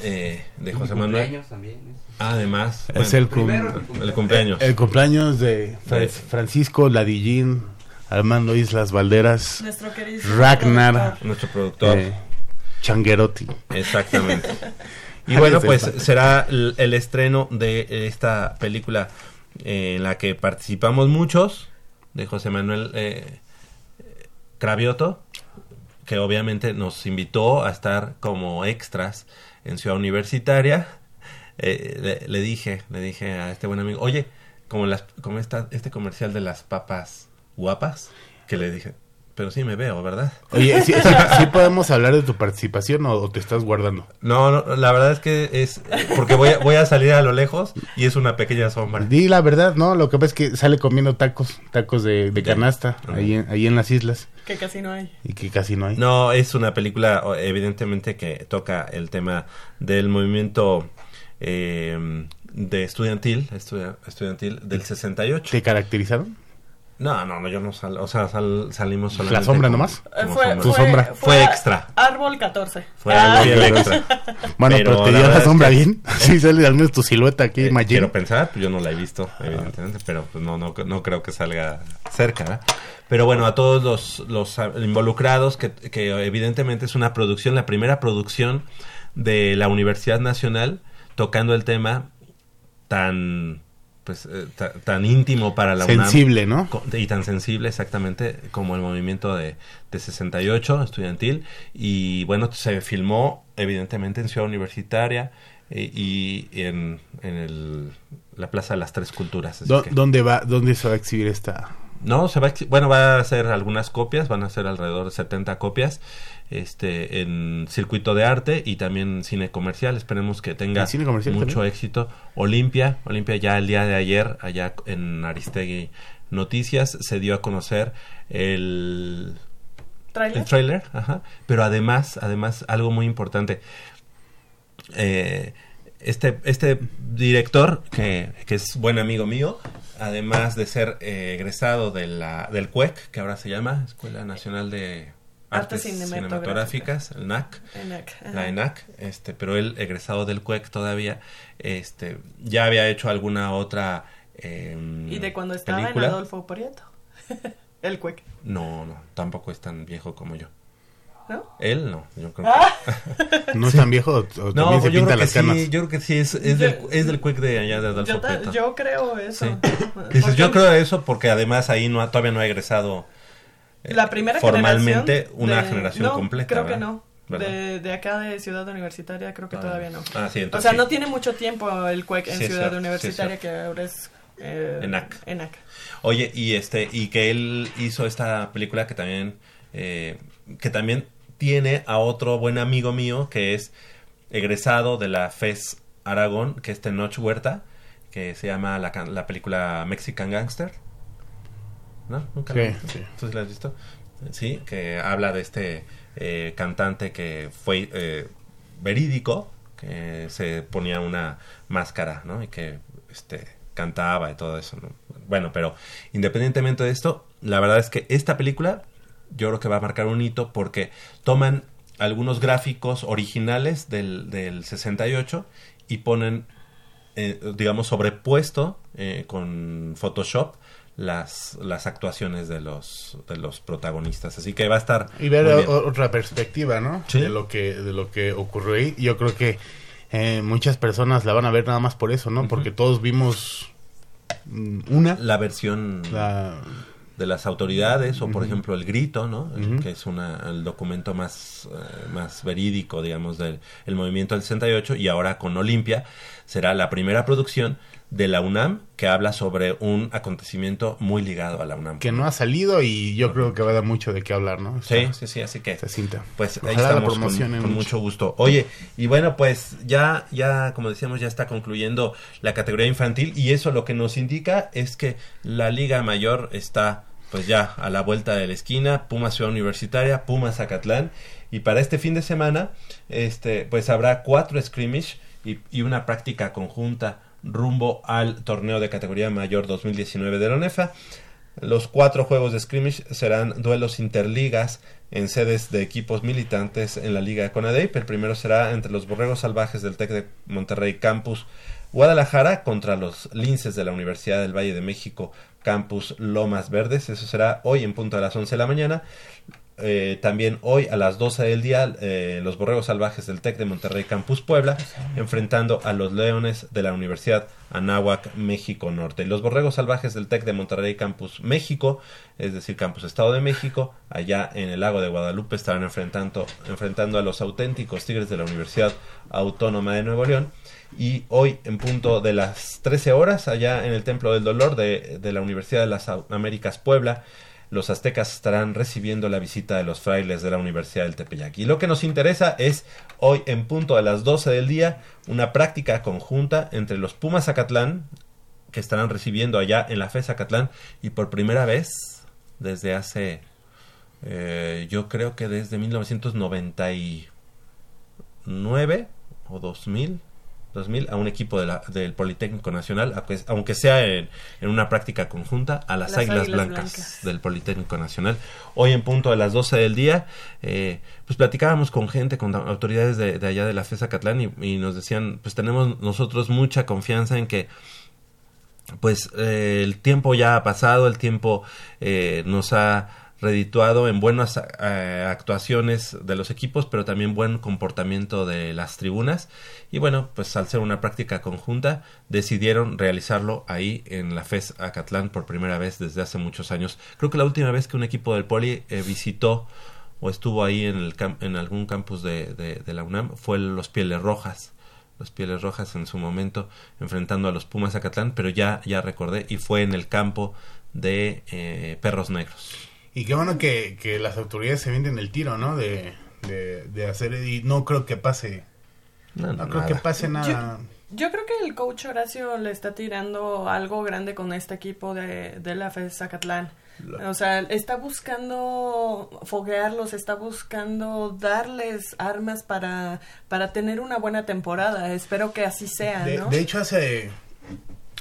eh, de José Manuel. Cumpleaños también. Además, Es bueno, el, cum- el cumpleaños. el cumpleaños de Fran- De- Francisco Ladillín, Armando Islas Valderas, Nuestro querido Ragnar, productor. Nuestro productor. eh, Changuerotti. Exactamente. Y bueno, pues será el, el estreno de esta película eh, en la que participamos muchos, de José Manuel eh, Cravioto, que obviamente nos invitó a estar como extras en Ciudad Universitaria. Eh, le, le dije, le dije a este buen amigo, oye, como las, como esta, este comercial de las papas guapas, que le dije, pero sí me veo, ¿verdad? Oye, ¿sí, sí- sí podemos hablar de tu participación o, o te estás guardando? No, no, la verdad es que es porque voy a, voy a salir a lo lejos y es una pequeña sombra. Di la verdad, no, lo que pasa es que sale comiendo tacos, tacos de, de canasta, ahí en, ahí en las islas, Que casi no hay. y que casi no hay. No, es una película o- evidentemente que toca el tema del movimiento eh, de estudiantil, estudia- estudiantil del 68. ¿Te caracterizaron? No, no, no, yo no sal, o sea, sal- salimos solamente ¿La sombra como- nomás? Como fue, sombra. Tu sombra. Fue extra. Árbol 14. Fue Ah, extra. Bueno, pero, te dio la es sombra que- bien. Sí, sale al menos tu silueta aquí, Eh, quiero pensar, pues yo no la he visto, evidentemente, pero pues no, no, no creo que salga cerca. ¿verdad? Pero bueno, a todos los, los involucrados, que, que evidentemente es una producción, la primera producción de la Universidad Nacional tocando el tema tan pues eh, ta- tan íntimo para la Sensible, UNAM ¿no? y tan sensible exactamente como el movimiento de, de 68 estudiantil y bueno se filmó evidentemente en Ciudad Universitaria eh, y en, en el, la Plaza de las Tres Culturas así ¿Dó- que- ¿Dónde va, dónde se va a exhibir esta? No, se va bueno, va a hacer algunas copias, van a ser alrededor de 70 copias este en circuito de arte y también cine comercial. Esperemos que tenga ¿En cine comercial mucho también? éxito. Olimpia, Olimpia ya el día de ayer allá en Aristegui Noticias se dio a conocer el ¿Trailer? el trailer, ajá. Pero además, además, algo muy importante. Eh, este, este director, que, que es buen amigo mío, además de ser eh, egresado de la, del CUEC, que ahora se llama Escuela Nacional de Artes Cinematográficas. El NAC, ENAC, la ENAC, este, pero él egresado del CUEC todavía, este, ya había hecho alguna otra em, Y de cuando estaba película. en Adolfo Prieto. el cuec. No, no, tampoco es tan viejo como yo. ¿No? Él no, yo creo Ah. que... ¿No es tan viejo o, o No, también se yo pinta creo que las canas? sí, yo creo que sí, es, es, del, es del cuec de allá de Adolfo Yo, yo creo eso. Sí. Porque Que dices, yo creo eso porque además ahí no ha- todavía no ha egresado eh, la primera formalmente generación una de- generación no, completa. Creo que no. De, de acá de Ciudad Universitaria creo que Ah. todavía no. Ah, sí, o sea, sí. no tiene mucho tiempo el CUEC en Ciudad cierto, Universitaria, que ahora es... Eh, ENAC. ENAC. Oye, y este, y que él hizo esta película que también, eh, que también tiene a otro buen amigo mío que es egresado de la FES Aragón, que es Tenoch Huerta, que se llama la, la película Mexican Gangster. ¿No? ¿Nunca Sí, la- sí. ¿Tú sí la has visto? Sí, que habla de este eh, cantante que fue eh, verídico, que se ponía una máscara, ¿no? Y que este cantaba y todo eso, ¿no? Bueno, pero independientemente de esto, la verdad es que esta película yo creo que va a marcar un hito porque toman algunos gráficos originales del, del 68 y ponen, eh, digamos, sobrepuesto eh, con Photoshop las, las actuaciones de los, de los protagonistas. Así que va a estar... Y ver muy o- bien. otra perspectiva, ¿no? Sí. De lo que de lo que ocurrió ahí. Yo creo que eh, muchas personas la van a ver nada más por eso, ¿no? Porque todos vimos mm, una. La versión La, de las autoridades o por ejemplo el grito no que es una el documento más eh, más verídico digamos del el movimiento del 68 y ahora con Olimpia será la primera producción de la UNAM que habla sobre un acontecimiento muy ligado a la UNAM que no ha salido y yo creo que va a dar mucho de qué hablar, ¿no? Sí, sí, sí, así que esta cinta. pues ahí Ojalá la estamos con, con mucho gusto. Oye, y bueno, pues ya, ya, como decíamos, ya está concluyendo la categoría infantil y eso lo que nos indica es que la Liga Mayor está pues ya a la vuelta de la esquina, Pumas Ciudad Universitaria, Pumas Zacatlán y para este fin de semana, este, pues habrá cuatro scrimmage y, una práctica conjunta rumbo al torneo de categoría mayor 2019 de la ONEFA. Los cuatro juegos de scrimmage serán duelos interligas en sedes de equipos militantes en la Liga Conadeip. El primero será entre los Borregos Salvajes del TEC de Monterrey Campus Guadalajara contra los Linces de la Universidad del Valle de México Campus Lomas Verdes. Eso será hoy en punto a las 11 de la mañana. Eh, también hoy a las 12 del día eh, los Borregos Salvajes del TEC de Monterrey Campus Puebla enfrentando a los Leones de la Universidad Anáhuac México Norte. Los Borregos Salvajes del TEC de Monterrey Campus México, es decir, Campus Estado de México, allá en el lago de Guadalupe estarán enfrentando, enfrentando a los auténticos Tigres de la Universidad Autónoma de Nuevo León. Y hoy, en punto de las 13 horas, allá en el Templo del Dolor de, de la Universidad de las Américas Puebla, los aztecas estarán recibiendo la visita de los frailes de la Universidad del Tepeyac. Y lo que nos interesa es hoy en punto a las 12 del día una práctica conjunta entre los Pumas Zacatlán, que estarán recibiendo allá en la FE Zacatlán, y por primera vez desde hace, eh, yo creo que desde 1999 o 2000, 2000 a un equipo de la- del Politécnico Nacional, aunque, aunque sea en, en una práctica conjunta, a las, Las Águilas, Águilas Blancas, Blancas. del Politécnico Nacional. Hoy en punto de las 12 del día, eh, pues platicábamos con gente, con autoridades de, de allá de la FESA Catlán y, y nos decían, pues tenemos nosotros mucha confianza en que pues eh, el tiempo ya ha pasado, el tiempo eh, nos ha redituado en buenas eh, actuaciones de los equipos, pero también buen comportamiento de las tribunas. Y bueno, pues al ser una práctica conjunta, decidieron realizarlo ahí en la FES Acatlán por primera vez desde hace muchos años. Creo que la última vez que un equipo del Poli eh, visitó o estuvo ahí en, el en algún campus de, la UNAM fue los Pieles Rojas los Pieles Rojas en su momento enfrentando a los Pumas Zacatlán, pero ya ya recordé y fue en el campo de eh, perros negros. Y qué bueno que, que las autoridades se venden el tiro, ¿no? De, de, de hacer, y no creo que pase, No, no creo nada. que pase nada. Yo creo que el coach Horacio le está tirando algo grande con este equipo de, de la FES Zacatlán. O sea, está buscando foguearlos, está buscando darles armas para, para tener una buena temporada. Espero que así sea, De, ¿no? de hecho, hace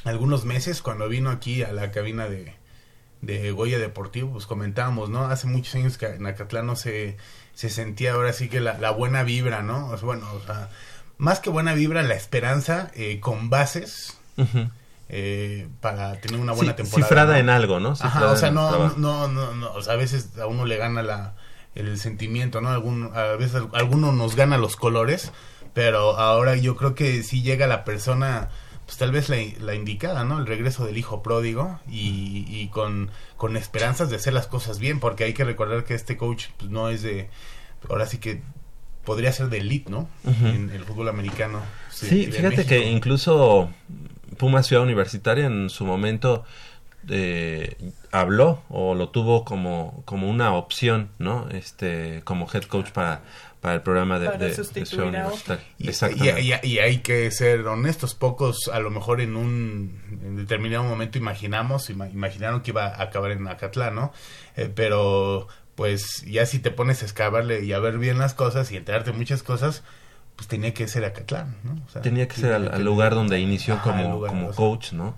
algunos meses, cuando vino aquí a la cabina de, de Goya Deportivo, pues comentábamos, ¿no? Hace muchos años que en Acatlán no se, se sentía ahora sí que la, la buena vibra, ¿no? O sea, bueno, o sea, más que buena vibra, la esperanza eh, con bases eh, para tener una buena Sí, temporada. cifrada ¿no? en algo, ¿no? Ajá, o sea, no, no, no, no, o sea, a veces a uno le gana la, el sentimiento, ¿no? Algún, a veces a alguno nos gana los colores, pero ahora yo creo que sí llega la persona, pues tal vez la, la indicada, ¿no? El regreso del hijo pródigo y, y con, con esperanzas de hacer las cosas bien, porque hay que recordar que este coach pues, no es de, ahora sí que podría ser de elite, ¿no? En el fútbol americano. Sí, fíjate que incluso Pumas Ciudad Universitaria en su momento eh, habló o lo tuvo como, como una opción, ¿no? Este, como head coach para, para el programa de, Para de- de. Universitaria. Y, y- y- y hay que ser honestos, pocos a lo mejor en un en determinado momento imaginamos, ima- imaginaron que iba a acabar en Acatlán, ¿no? Eh, pero pues ya si te pones a excavarle y a ver bien las cosas y enterarte de muchas cosas, pues tenía que ser Acatlán, ¿no? O sea, Tenía que ser al, que- lugar donde inició Ajá, como, lugar, como o sea. coach, ¿no?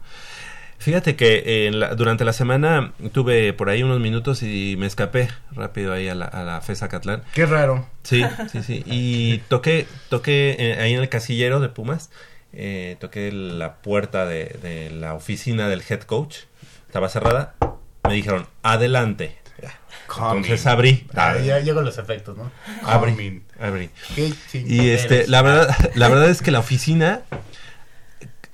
Fíjate que eh, en la- durante la semana tuve por ahí unos minutos y me escapé rápido ahí a la, a la FES Acatlán. Qué raro. Sí, sí, sí. Y toqué, toqué eh, ahí en el casillero de Pumas, eh, toqué la puerta de, de la oficina del head coach. Estaba cerrada. Me dijeron, adelante. Entonces abrí. Ah, ya llegan los efectos, ¿no? Abrí. Abrí. Y este, la verdad, la verdad es que la oficina,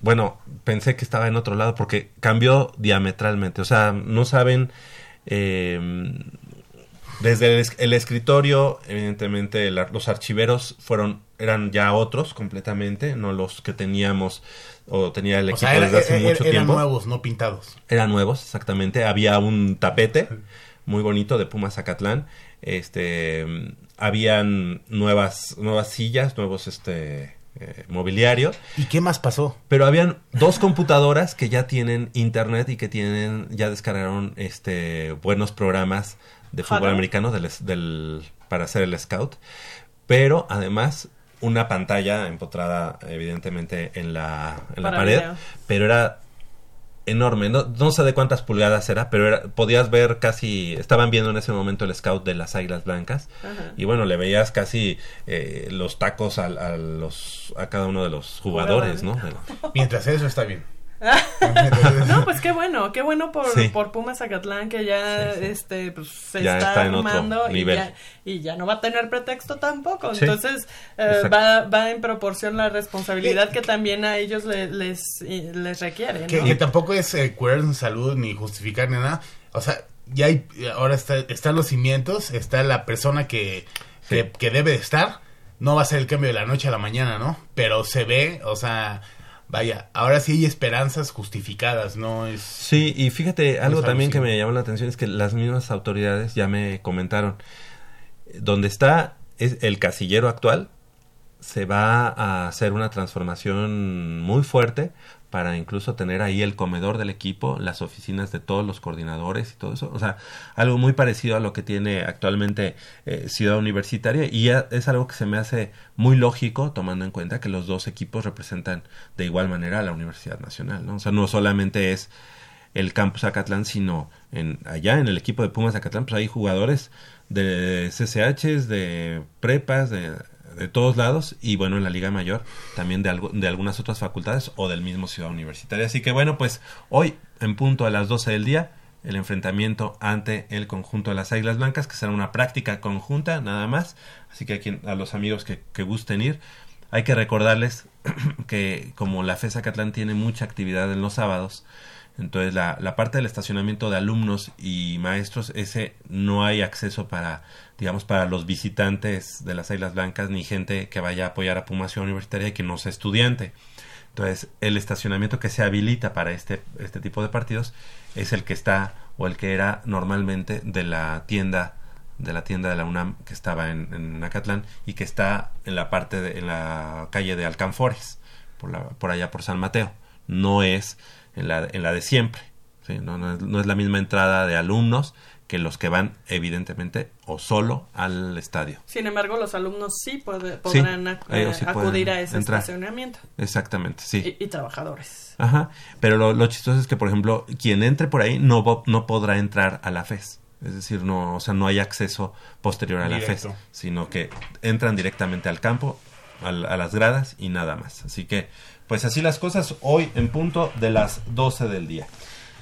bueno, pensé que estaba en otro lado porque cambió diametralmente. O sea, no saben, eh, desde el, el escritorio, evidentemente la- los archiveros fueron, eran ya otros completamente, no los que teníamos o tenía el O equipo sea, era- desde hace era- mucho eran tiempo. nuevos, no pintados. Eran nuevos, exactamente. Había un tapete muy bonito de Pumas Zacatlán. Este, habían nuevas, nuevas sillas, nuevos, este, eh, mobiliario. ¿Y qué más pasó? Pero habían dos computadoras que ya tienen internet y que tienen, ya descargaron, este, buenos programas de fútbol americano del, para hacer el scout. Pero además una pantalla empotrada evidentemente en la, en la pared. video. Pero era enorme, no, no sé de cuántas pulgadas era, pero era, podías ver casi, estaban viendo en ese momento el scout de las Águilas Blancas Ajá. y bueno, le veías casi eh, los tacos a, a los a cada uno de los jugadores, ¿no? Mientras eso está bien. No, pues qué bueno, qué bueno por, Sí. por Pumas Zacatlán que ya este pues se Ya está, está en otro armando y ya, y ya no va a tener pretexto tampoco. Sí. Entonces eh, va, va en proporción la responsabilidad que también a ellos le- les, les requiere. Que, ¿no? que tampoco es eh, curar en salud ni justificar ni nada. O sea, ya hay, ahora está, están los cimientos, está la persona que, que, que debe de estar. No va a ser el cambio de la noche a la mañana, ¿no? Pero se ve, o sea, vaya, ahora sí hay esperanzas justificadas, ¿no? Es... Sí, y fíjate, algo también que me llamó la atención es que las mismas autoridades ya me comentaron, donde está es el casillero actual, se va a hacer una transformación muy fuerte para incluso tener ahí el comedor del equipo, las oficinas de todos los coordinadores y todo eso. O sea, algo muy parecido a lo que tiene actualmente eh, Ciudad Universitaria y es algo que se me hace muy lógico tomando en cuenta que los dos equipos representan de igual manera a la Universidad Nacional, ¿no? O sea, no solamente es el campus Acatlán, sino en, allá en el equipo de Pumas Acatlán, pues hay jugadores de CCHs, de prepas, de, de todos lados, y bueno, en la Liga Mayor también de, algo, de algunas otras facultades o del mismo Ciudad Universitaria. Así que bueno, pues hoy en punto a las 12 del día, el enfrentamiento ante el conjunto de las Águilas Blancas, que será una práctica conjunta nada más. Así que a, a los amigos que, que gusten ir, hay que recordarles que como la FES Acatlán tiene mucha actividad en los sábados, entonces la, la parte del estacionamiento de alumnos y maestros, ese no hay acceso para, digamos, para los visitantes de las Islas Blancas ni gente que vaya a apoyar a Pumas Ciudad Universitaria y que no sea estudiante. Entonces, el estacionamiento que se habilita para este, este tipo de partidos es el que está o el que era normalmente de la tienda de la tienda de la UNAM que estaba en, en Nacatlán y que está en la parte de, en la calle de Alcanfores por, la, por allá por San Mateo no es en la, en la de siempre ¿sí? no, no, es, no es la misma entrada de alumnos que los que van evidentemente o solo al estadio Sin embargo, los alumnos sí puede- podrán ac- ellos sí eh, pueden acudir a ese entrar. estacionamiento. exactamente sí Y, y trabajadores. Ajá, pero lo, lo chistoso es que, por ejemplo, quien entre por ahí no, no podrá entrar a la FES. Es decir, no, o sea, no hay acceso posterior a la. FES, sino que entran directamente al campo, al- a, las gradas y nada más. Así que, pues así las cosas hoy en punto de las 12 del día.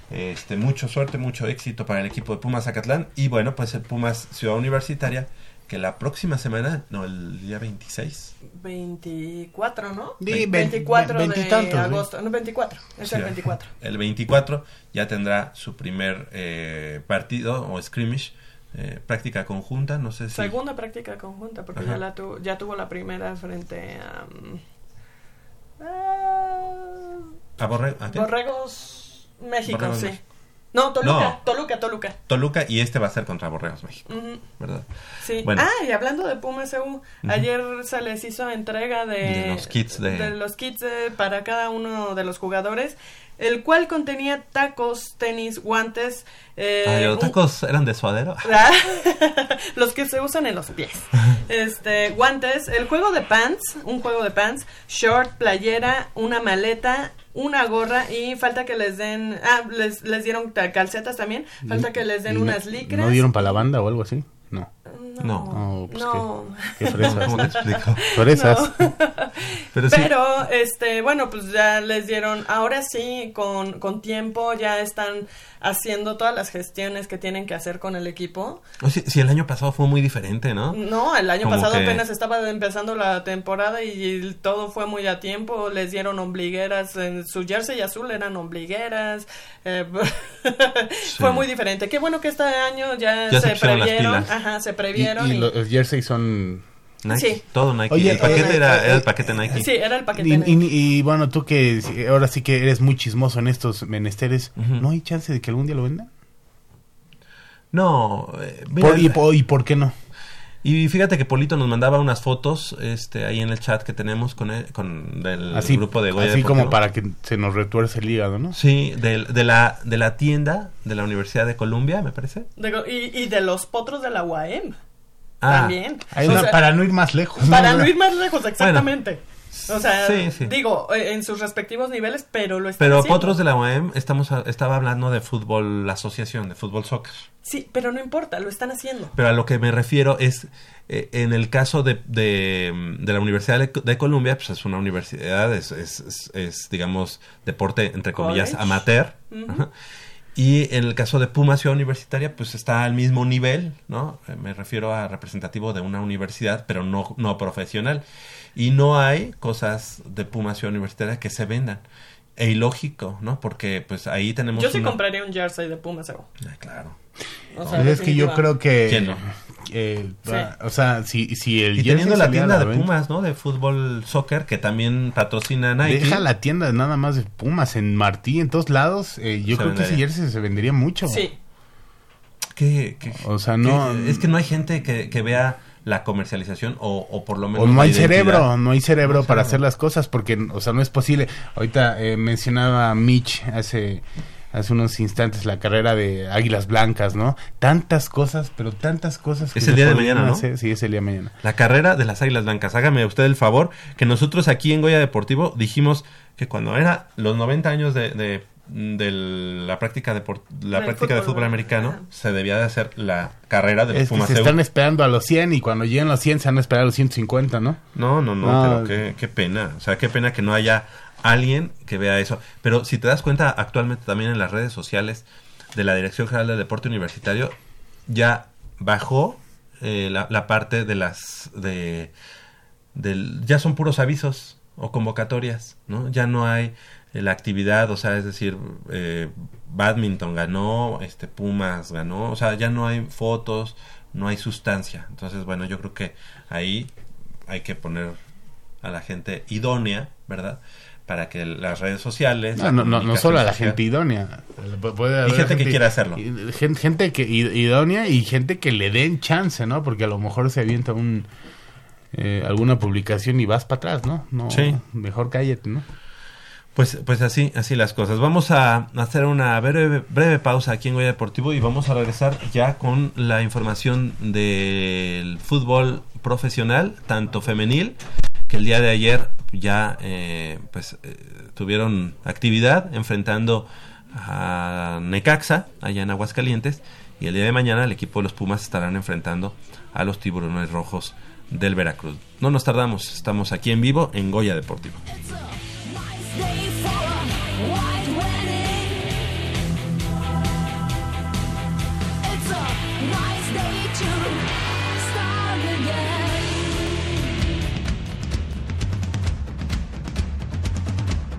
Este, mucho suerte, mucho éxito para el equipo de Pumas Zacatlán y bueno, pues el Pumas Ciudad Universitaria que la próxima semana, no, el día 26, 24, ¿no? Sí, vein- 24 de veintitantos, ¿sí? agosto. No, 24. Es Sí, el 24. El 24 ya tendrá su primer eh, partido o scrimmage, eh, práctica conjunta, no sé si... Segunda práctica conjunta, porque Ajá. ya, la tu- ya tuvo la primera frente a. ah, ¿A Borre- a qué? Borregos México, Borregos sí. México. No, Toluca, No. Toluca, Toluca. Toluca y este va a ser contra Borreos México. ¿verdad? Sí. Bueno. Ah, y hablando de Pumas EU, ayer se les hizo entrega de, De los kits de- los kits de- para cada uno de los jugadores, el cual contenía tacos, tenis, guantes. eh, Ay, los un- tacos eran de suadero. Los que se usan en los pies. Este, guantes, el juego de pants, un juego de pants, short, playera, una maleta, una gorra y falta que les den, ah, les, les dieron ta- calcetas también, falta que les den ¿Y no- unas licras. ¿No dieron para la banda o algo así? No. No. No. No, pues No. qué, qué fresas. ¿Cómo te explico? Fresas. Pero sí, Pero, este, bueno, pues ya les dieron, ahora sí, con, con tiempo, ya están haciendo todas las gestiones que tienen que hacer con el equipo. si, si el año pasado fue muy diferente, ¿no? No, el año Como pasado que- apenas estaba empezando la temporada y todo fue muy a tiempo. Les dieron ombligueras, en su jersey azul eran ombligueras. eh, Fue muy diferente. Qué bueno que este año ya, Ya se se, previeron. pilas. Ajá, se Y, y y- los jerseys son... Nike, Sí. todo Nike. Oye, el paquete eh, era, eh, era el paquete Nike. Sí, era el paquete. Y, Nike. y- y, bueno, tú que ahora sí que eres muy chismoso en estos menesteres. ¿no hay chance de que algún día lo vendan? No, eh, mira, Por- y, po- ¿Y por qué no? y fíjate que Polito nos mandaba unas fotos este, ahí en el chat que tenemos con el, con del Así, grupo de Goya así Deportivo. como para que se nos retuerce el hígado, ¿no? Sí, de, la, de la tienda de la Universidad de Columbia, me parece. De- y, y de los potros de la UAM. Ah, También. O sea, para no ir más lejos. Para no ir más lejos, exactamente. o sea, sí, sí. digo, eh, en sus respectivos niveles, pero lo están Pero haciendo. Potros de la UAM estamos a- estaba hablando de fútbol asociación, de fútbol soccer. Sí, pero no importa, lo están haciendo. Pero a lo que me refiero es, eh, en el caso de, de, de la Universidad de, de Columbia, pues es una universidad, es, es, es- es, digamos, deporte, entre comillas, College. amateur. Ajá. Y en el caso de Puma Ciudad Universitaria, pues está al mismo nivel, ¿no? Eh, Me refiero a representativo de una universidad, pero no, no profesional. Y no hay cosas de Puma Ciudad Universitaria que se vendan. E ilógico, ¿no? Porque pues ahí tenemos... Yo sí una- compraría un jersey de Pumas. Evo. Ah, claro. O sea, Pues es que yo creo que... ¿Quién no? Eh, Sí. va- O sea, si, si el Y jersey teniendo la tienda de venta- Pumas, ¿no? De fútbol soccer, que también patrocina Nike. Deja la tienda nada más de Pumas en Martí, en todos lados. eh, yo Se creo que ese vendería. jersey se vendería mucho. Sí. que, que- O sea, no- que- es que no hay gente que, que vea la comercialización o, o por lo menos O no hay identidad. cerebro, no hay cerebro No hay para cerebro. hacer las cosas porque, o sea, no es posible. Ahorita eh, mencionaba Mitch hace hace unos instantes la carrera de Águilas Blancas, ¿no? Tantas cosas, pero tantas cosas. que Es se el día de mañana, ¿no? hacer. Sí, es el día de mañana. La carrera de las Águilas Blancas. Hágame usted el favor que nosotros aquí en Goya Deportivo dijimos que cuando era los 90 años de, de, de la práctica depor- la práctica de fútbol, fútbol americano se debía de hacer la carrera del Es que Pumas se EU. están esperando a los 100 y cuando lleguen los 100 se van a esperar a los 150, ¿no? No, no, no, No. pero qué, qué pena. O sea, qué pena que no haya alguien que vea eso. Pero si te das cuenta, actualmente también en las redes sociales de la Dirección General del Deporte Universitario, ya bajó eh, la, la parte de las... de Ya son puros avisos o convocatorias, ¿no? Ya no hay la actividad, o sea, es decir, eh, badminton ganó, este Pumas ganó, o sea, ya no hay fotos, no hay sustancia. Entonces, bueno, yo creo que ahí hay que poner a la gente idónea, ¿verdad? Para que las redes sociales... No, no, no, no solo a la gente idónea. Puede haber Y gente que quiera hacerlo. Gente, gente que id- idónea y gente que le den chance, ¿no? Porque a lo mejor se avienta un eh, alguna publicación y vas para atrás, ¿no? no Sí. Mejor cállate, ¿no? Pues, pues así, así las cosas. Vamos a hacer una breve, breve pausa aquí en Goya Deportivo y vamos a regresar ya con la información del fútbol profesional, tanto femenil, que el día de ayer ya eh, pues eh, tuvieron actividad enfrentando a Necaxa allá en Aguascalientes y el día de mañana el equipo de los Pumas estarán enfrentando a los tiburones rojos del Veracruz. No nos tardamos, estamos aquí en vivo en Goya Deportivo.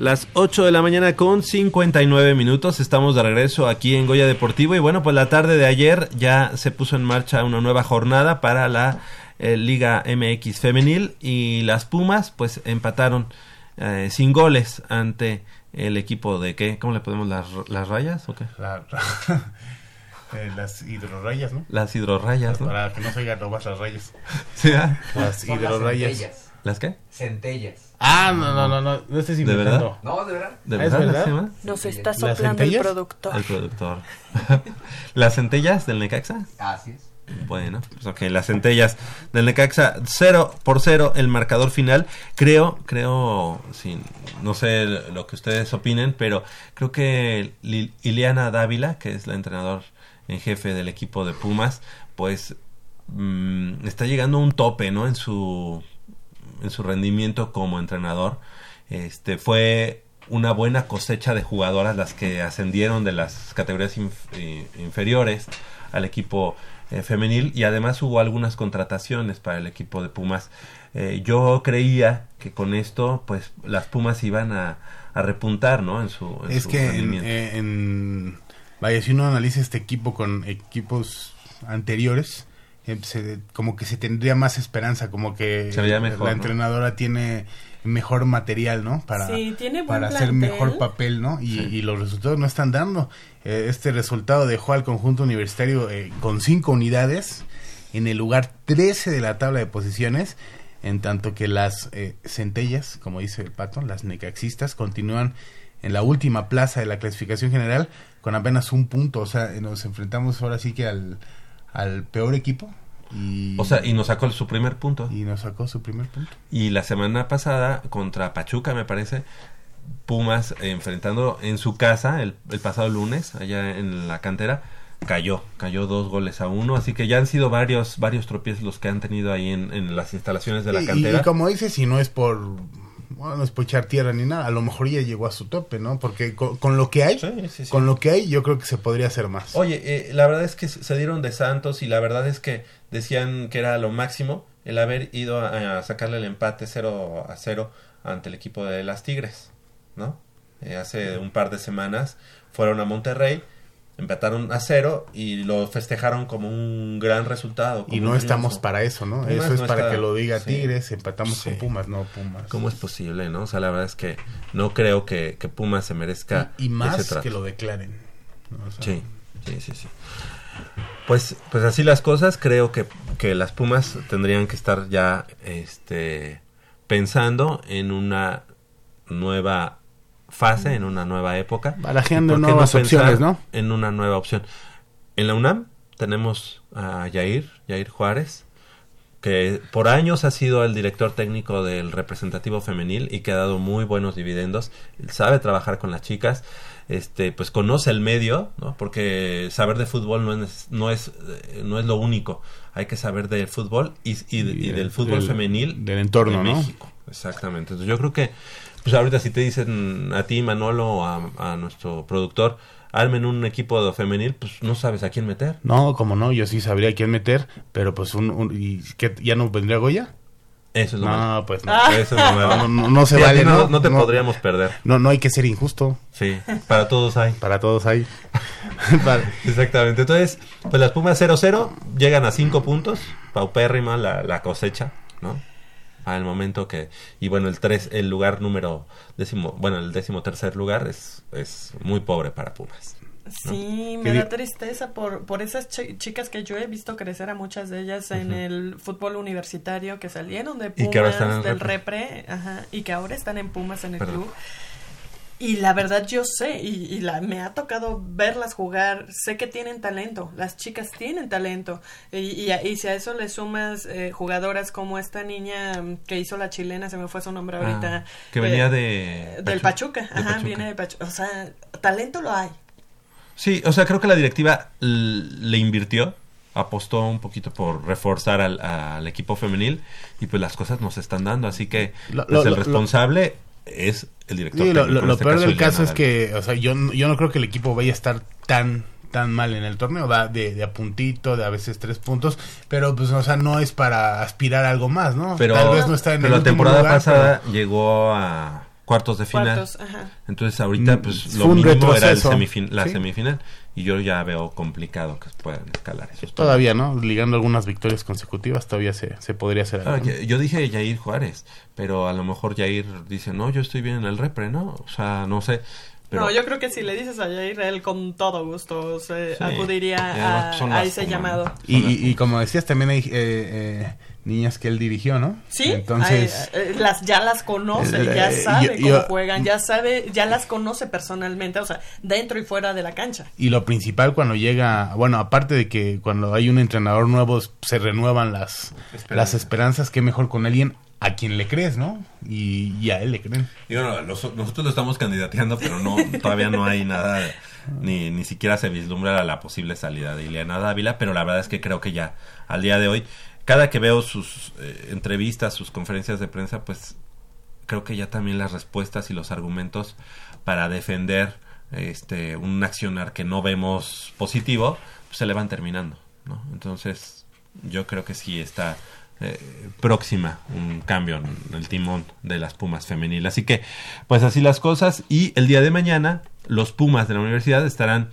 Las 8 de la mañana con 59 minutos. Estamos de regreso aquí en Goya Deportivo. Y bueno, pues la tarde de ayer ya se puso en marcha una nueva jornada para la eh, Liga MX Femenil. Y las Pumas, pues empataron eh, sin goles ante el equipo de qué? ¿Cómo le podemos las, las rayas o qué? La- eh, las hidrorrayas, ¿no? Las hidrorrayas, ¿no? Para que no se oigan nomás las rayas. Sí, ¿ah? Las las hidrorrayas. centellas. ¿Las qué? Centellas. Ah, no, no, no, no, no estés ¿De inventando. verdad? No, de verdad. ¿De ¿es verdad? Nos está ¿Las soplando el productor. El productor. ¿Las centellas del Necaxa? Así es. Bueno, pues ok, las centellas del Necaxa, 0 por 0 el marcador final. Creo, creo, sí, no sé lo que ustedes opinen, pero creo que Ileana Dávila, que es la entrenador en jefe del equipo de Pumas, pues mm, está llegando a un tope, ¿no? En su, en su rendimiento como entrenador. Este fue una buena cosecha de jugadoras las que ascendieron de las categorías inf- eh, inferiores al equipo eh, femenil y además hubo algunas contrataciones para el equipo de Pumas. Eh, yo creía que con esto pues las Pumas iban a, a repuntar, ¿no? En su, en Es su que en, rendimiento. eh, en- vaya, si uno analiza este equipo con equipos anteriores, se- como que se tendría más esperanza, como que Se veía mejor, la ¿no? entrenadora tiene mejor material, ¿no? Para, Sí, tiene buen para hacer mejor papel, ¿no? Y, Sí. y los resultados no están dando. Eh, este resultado dejó al conjunto universitario eh, con cinco unidades en el lugar 13 de la tabla de posiciones, en tanto que las eh, centellas, como dice el pato, las necaxistas, continúan en la última plaza de la clasificación general con apenas un punto. O sea, nos enfrentamos ahora sí que al, al peor equipo. Y, O sea, y nos sacó su primer punto. y nos sacó su primer punto. Y la semana pasada, contra Pachuca, me parece, Pumas enfrentando en su casa el, el pasado lunes, allá en la cantera, cayó, cayó dos goles a uno, así que ya han sido varios, varios tropiezos los que han tenido ahí en, en las instalaciones de la Y- y, cantera. y como dices, si no es por bueno, no es por echar tierra ni nada, a lo mejor ya llegó a su tope, ¿no? Porque con, con lo que hay, Sí, sí, sí. con lo que hay, yo creo que se podría hacer más. Oye, eh, la verdad es que se dieron de Santos y la verdad es que decían que era lo máximo el haber ido a, a sacarle el empate 0 a 0 ante el equipo de las Tigres, ¿no? Eh, hace un par de semanas fueron a Monterrey, empataron a 0 y lo festejaron como un gran resultado. y no estamos para eso, ¿no? Pumas eso es no para está- que lo diga sí. Tigres, empatamos Sí. con Pumas, no Pumas. ¿Cómo es posible, no? O sea, la verdad es que no creo que, que Pumas se merezca y, y ese más trato. que lo declaren. ¿no? O sea, Sí, sí, sí, sí. Pues, pues así las cosas, creo que, que las Pumas tendrían que estar ya este, pensando en una nueva fase, en una nueva época. Barajeando ¿Y por qué nuevas pensar opciones, ¿no? En una nueva opción. En la UNAM tenemos a Yair, Yair Juárez, que por años ha sido el director técnico del representativo femenil y que ha dado muy buenos dividendos. Él sabe trabajar con las chicas, este, pues conoce el medio, ¿no? Porque saber de fútbol no es, no es, eh, no es lo único. Hay que saber del fútbol y, y- y del fútbol femenil del entorno, de ¿no? México. Exactamente. Entonces yo creo que, pues ahorita si te dicen a ti, Manolo, o a, a nuestro productor, armen un equipo de femenil, pues no sabes a quién meter. No, como no, yo sí sabría quién meter, pero pues un, un- ¿y qué, ya no vendría Goya? Eso es lo No, malo. pues no. Eso es lo malo. No, no, no se Sí, a vale, no, ¿no? te podríamos perder. No, no hay que ser injusto. Sí, para todos hay. Para todos hay. Vale. Exactamente. Entonces, pues las Pumas 0-0 llegan a 5 puntos. Paupérrima la, la cosecha, ¿no? Al momento que. Y bueno, el tres, el lugar número décimo, bueno, el décimo tercer lugar es, es muy pobre para Pumas. ¿no? Sí, ¿Qué me da tristeza por, por esas chi- chicas que yo he visto crecer a muchas de ellas en el fútbol universitario que salieron de Pumas, del Repre. repre, ajá, y que ahora están en Pumas en el Perdón. club. Y la verdad yo sé, y, y la, me ha tocado verlas jugar, sé que tienen talento, las chicas tienen talento, y, y, a- y si a eso le sumas eh, jugadoras como esta niña que hizo la chilena, se me fue su nombre Ah, ahorita. que venía eh, de Del Pachuca. Pachuca, De ajá, Pachuca. viene de Pachuca, o sea, talento lo hay. Sí, o sea, creo que la directiva le invirtió, apostó un poquito por reforzar al, al equipo femenil y pues las cosas nos están dando, así que Lo- pues, lo- el lo- responsable es el director. Sí, lo, técnico, lo- lo este peor del Ileana caso es que, o sea, yo, no- yo no creo que el equipo vaya a estar tan tan mal en el torneo, va de, de a puntito, de a veces tres puntos, pero pues, o sea, no es para aspirar a algo más, ¿no? Pero, Tal vez no está en pero el la temporada lugar, pasada llegó a cuartos de final. Cuartos, ajá. Entonces ahorita Mm, pues lo mínimo era el semifin- la Sí. semifinal y yo ya veo complicado que puedan escalar esos. Todavía, ¿no? Ligando algunas victorias consecutivas, todavía se, se podría hacer Ahora, algo. yo dije Jair Juárez, pero a lo mejor Jair dice, no, yo estoy bien en el repre, ¿no? O sea, no sé. Pero, No, yo creo que si le dices a Jair, él con todo gusto se Sí. acudiría además, a, ese llamado. Y, y- y como decías, también hay eh, eh, niñas que él dirigió, ¿no? Sí, Entonces, Ay, eh, las, ya las conoce, Eh, ya eh, sabe yo- cómo yo- juegan, ya sabe, ya las conoce personalmente, o sea, dentro y fuera de la cancha. y lo principal cuando llega, bueno, aparte de que cuando hay un entrenador nuevo se renuevan las, las esperanzas, qué mejor con alguien a quien le crees, ¿no? Y, y a él le creen. Y bueno, los- nosotros lo estamos candidateando, pero no todavía no hay nada, ni, ni siquiera se vislumbra la posible salida de Ileana Dávila, pero la verdad es que creo que ya al día de hoy, cada que veo sus eh, entrevistas, sus conferencias de prensa, pues creo que ya también las respuestas y los argumentos para defender este un accionar que no vemos positivo, pues, se le van terminando, ¿no? Entonces, yo creo que sí está eh, próxima un cambio en el timón de las Pumas femenil. Así que, pues así las cosas. Y el día de mañana, los Pumas de la universidad estarán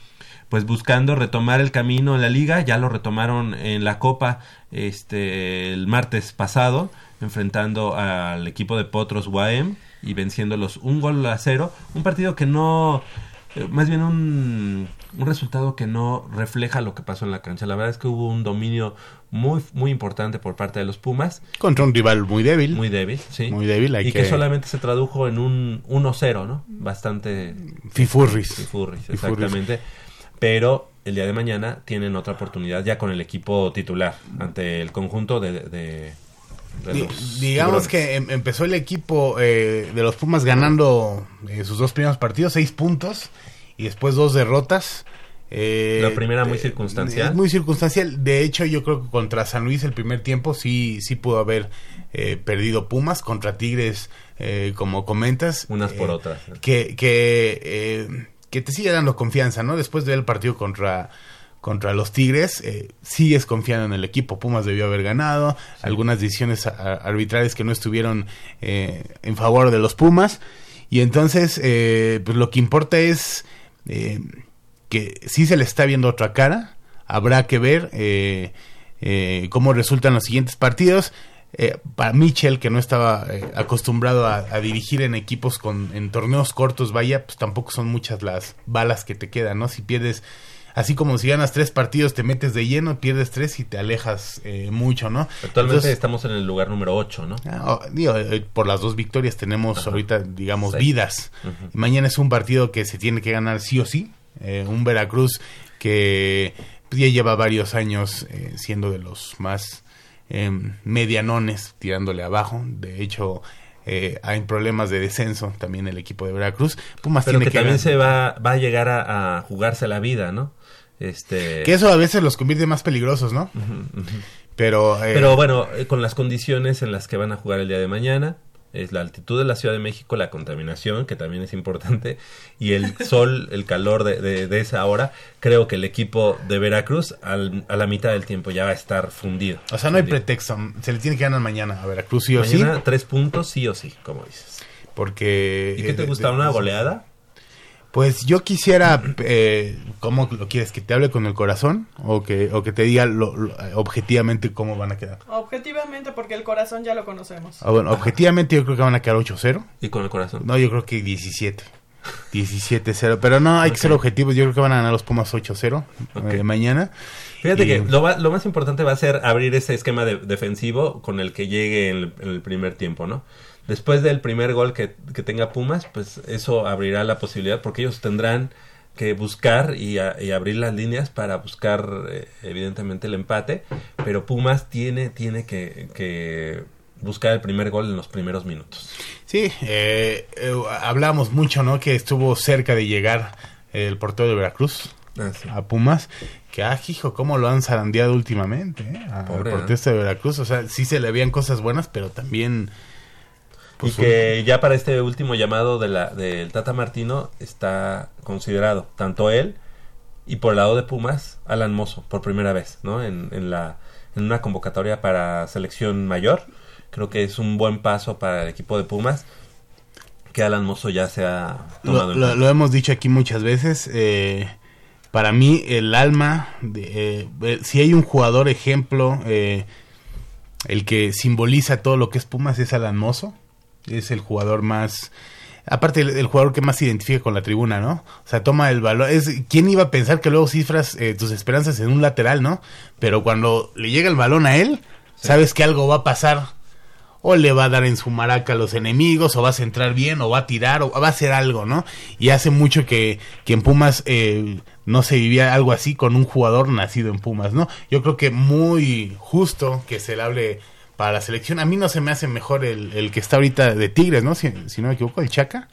pues buscando retomar el camino en la liga. Ya lo retomaron en la Copa este el martes pasado, enfrentando al equipo de Potros UAM y venciéndolos un gol a cero. Un partido que no, más bien un, un resultado que no refleja lo que pasó en la cancha. La verdad es que hubo un dominio muy, muy importante por parte de los Pumas. Contra un rival muy débil. Muy débil, sí. Muy débil, hay y que... que- solamente se tradujo en un 1-0, ¿no? Bastante... Fifurris. Fifurris, Fifurris. exactamente. Pero el día de mañana tienen otra oportunidad ya con el equipo titular ante el conjunto de... de- de Di- digamos tiburones. que em- empezó el equipo eh, de los Pumas ganando eh, sus dos primeros partidos, seis puntos, y después dos derrotas. Eh, La primera muy eh, circunstancial. muy circunstancial. De hecho, yo creo que contra San Luis el primer tiempo sí, sí pudo haber eh, perdido Pumas. Contra Tigres, eh, como comentas. Unas por otras. Que, que, que te sigue dando confianza, ¿no? Después de ver el partido contra contra los Tigres, eh, sigues confiando en el equipo. Pumas debió haber ganado. Algunas decisiones a- a- arbitrales que no estuvieron eh, en favor de los Pumas. Y entonces, eh, pues lo que importa es eh, que sí se le está viendo otra cara. Habrá que ver eh, eh, cómo resultan los siguientes partidos. Para Michel, que no estaba acostumbrado a, a dirigir en equipos con en torneos cortos, vaya, pues tampoco son muchas las balas que te quedan, ¿no? Si pierdes así como si ganas tres partidos te metes de lleno, pierdes tres y te alejas eh, mucho, ¿no? Actualmente Entonces, estamos en el lugar número 8, ¿no? Ah, oh, digo, eh, por las dos victorias tenemos ahorita, digamos, vidas. Mañana es un partido que se tiene que ganar sí o sí. Eh, un Veracruz que pues, ya lleva varios años eh, siendo de los más em, medianones, tirándole abajo. De hecho, eh, hay problemas de descenso también el equipo de Veracruz. Pumas Pero tiene que que, también ganar. se va, va a llegar a, a jugarse la vida, ¿no? Este... Que eso a veces los convierte más peligrosos, ¿no? Pero, eh, Pero bueno, eh, con las condiciones en las que van a jugar el día de mañana, es la altitud de la Ciudad de México, la contaminación, que también es importante, y el sol, el calor de, de- de esa hora, creo que el equipo de Veracruz al- a la mitad del tiempo ya va a estar fundido. o sea, no hay pretexto. Se le tiene que ganar mañana a Veracruz sí o sí. Mañana tres puntos sí o sí, como dices. Porque... ¿Y qué eh, te de- gusta? ¿Una goleada? Pues yo quisiera, eh, ¿cómo lo quieres? ¿Que te hable con el corazón? ¿O que, o que te diga lo- lo- objetivamente cómo van a quedar? Objetivamente, porque el corazón ya lo conocemos. Ah, bueno, objetivamente yo creo que van a quedar 8-0. ¿Y con el corazón? No, yo creo que 17. 17-0. Pero no, hay que ser objetivos. Yo creo que van a ganar los Pumas 8-0 eh, mañana. Fíjate Y- que lo, va- lo más importante va a ser abrir ese esquema de- defensivo con el que llegue en el, en el primer tiempo, ¿no? Después del primer gol que, que tenga Pumas, pues eso abrirá la posibilidad porque ellos tendrán que buscar y, a- y abrir las líneas para buscar eh, evidentemente el empate, pero Pumas tiene, tiene que, que buscar el primer gol en los primeros minutos. Sí, eh, eh, hablamos mucho, ¿no? Que estuvo cerca de llegar el portero de Veracruz Ah, sí. a Pumas. Que, ah, hijo, cómo lo han zarandeado últimamente, ¿eh? Al portero de Veracruz. O sea, sí se le veían cosas buenas, pero también... pues, y que ya para este último llamado de la, del Tata Martino está considerado tanto él y por el lado de Pumas, Alan Mozo, por primera vez, ¿no? En, en, la, en una convocatoria para selección mayor. Creo que es un buen paso para el equipo de Pumas que Alan Mozo ya se ha tomado Lo, en lo- cuenta. lo hemos dicho aquí muchas veces. eh, para mí, el alma, de, eh, eh, si hay un jugador ejemplo, eh, el que simboliza todo lo que es Pumas es Alan Mozo. Es el jugador más. Aparte, el, el jugador que más se identifica con la tribuna, ¿no? O sea, toma el valor. Es, ¿Quién iba a pensar que luego cifras eh, tus esperanzas en un lateral, ¿no? Pero cuando le llega el balón a él, sabes que algo va a pasar o le va a dar en su maraca a los enemigos, o va a centrar bien, o va a tirar, o va a hacer algo, ¿no? Y hace mucho que, que en Pumas eh, no se vivía algo así con un jugador nacido en Pumas, ¿no? Yo creo que muy justo que se le hable para la selección. A mí no se me hace mejor el, el que está ahorita de Tigres, ¿no? Si, si no me equivoco, el Chaca.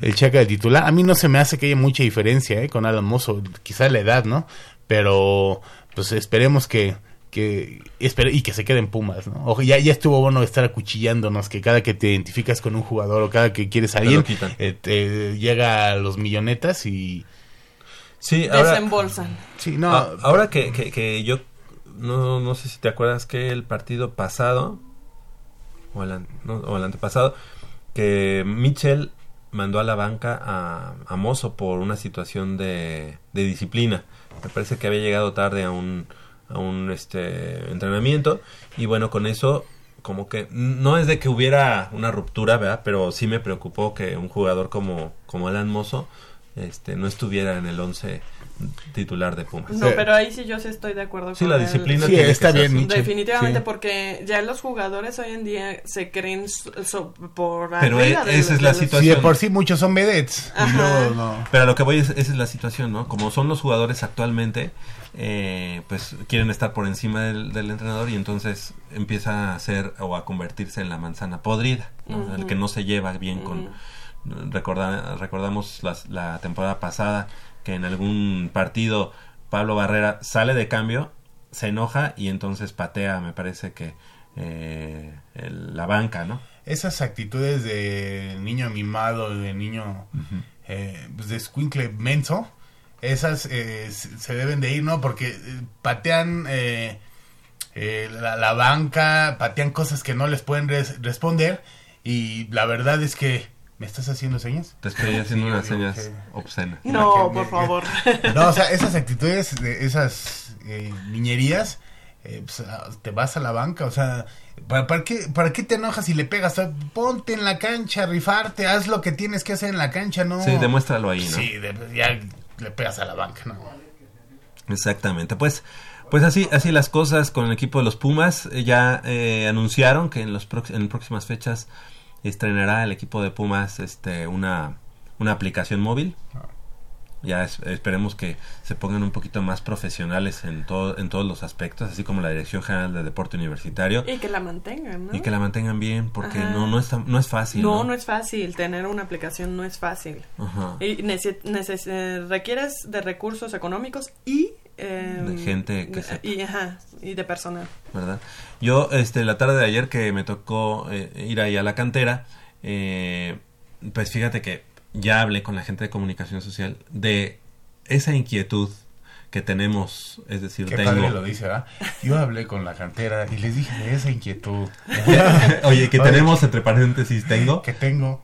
El Chaca del titular. A mí no se me hace que haya mucha diferencia, ¿eh? Con Alan Mozo. Quizá la edad, ¿no? Pero, pues esperemos que, que espere- y que se queden Pumas, ¿no? Ojo, ya, ya estuvo bueno estar acuchillándonos, que cada que te identificas con un jugador o cada que quieres a alguien, quitan. eh, te llega a los millonetas y... Sí, ahora, Desembolsan. Sí, no, Ah, ahora que, que, que yo no, no sé si te acuerdas que el partido pasado o el, no, o el antepasado que Mitchell mandó a la banca a, a Mozo por una situación de, de disciplina. Me parece que había llegado tarde a un, a un este entrenamiento y bueno, con eso como que no es de que hubiera una ruptura, ¿verdad? Pero sí me preocupó que un jugador como, como Alan Mozo este, no estuviera en el 11 titular de Pumas. No, pero ahí sí yo sí estoy de acuerdo Sí, con la disciplina Sí, tiene que está ser bien. Definitivamente, Sí. porque ya los jugadores hoy en día se creen so- so- por Pero e- de- esa es la situación. sí, de por sí muchos son vedettes. no. Pero a lo que voy es, esa es la situación, ¿no? Como son los jugadores actualmente, eh, pues quieren estar por encima del, del entrenador y entonces empieza a ser o a convertirse en la manzana podrida, ¿no? El que no se lleva bien con... Recorda- recordamos las- la temporada pasada que en algún partido Pablo Barrera sale de cambio, se enoja y entonces patea, me parece que eh, el- la banca, ¿no? Esas actitudes de niño mimado, de niño eh, pues de escuincle menso, esas eh, se deben de ir, ¿no? Porque patean la, la banca, patean cosas que no les pueden res- responder y la verdad es que... ¿Me estás haciendo señas? Te estoy haciendo Sí, unas señas que- obscenas. No, por favor. No, o sea, esas actitudes, de esas eh, niñerías, eh, pues, ah, te vas a la banca, o sea, ¿para, para qué, ¿para qué te enojas y le pegas? O sea, ponte en la cancha, rifarte, haz lo que tienes que hacer en la cancha, ¿no? Sí, demuéstralo ahí, ¿no? Sí, de- ya le pegas a la banca, ¿no? Exactamente, pues, pues así, así las cosas con el equipo de los Pumas. Eh, Ya eh, anunciaron que en los en próximas fechas estrenará el equipo de Pumas este una, una aplicación móvil. Ya es- esperemos que se pongan un poquito más profesionales en todo, en todos los aspectos, así como la Dirección General de Deporte Universitario. Y que la mantengan, ¿no? Y que la mantengan bien, porque Ajá. no, no, es, no es fácil. No, ¿no? no es fácil. Tener una aplicación no es fácil. Ajá. Y nece- neces- eh, requieres de recursos económicos y... eh, De gente que sepa. y, ajá, y de personal. ¿verdad? Yo, este, la tarde de ayer que me tocó eh, ir ahí a la cantera, eh, pues fíjate que ya hablé con la gente de comunicación social de esa inquietud que tenemos, es decir, Qué tengo. padre lo dice, ¿verdad? Yo hablé con la cantera y les dije de esa inquietud. Oye, que tenemos entre paréntesis, tengo. Que tengo.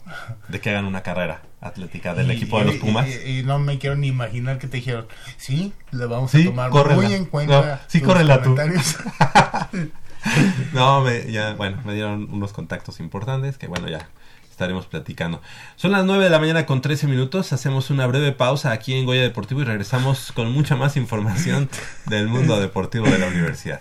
De que hagan una carrera atlética del Y- equipo de y- los Pumas. Y, y no me quiero ni imaginar que te dijeron, sí, le vamos Sí, a tomar córrela. muy en cuenta. No, sí, tus córrela tú. comentarios". No, me, ya, bueno, me dieron unos contactos importantes que, bueno, ya estaremos platicando. Son las 9 de la mañana con 13 minutos. Hacemos una breve pausa aquí en Goya Deportivo y regresamos con mucha más información del mundo deportivo de la universidad.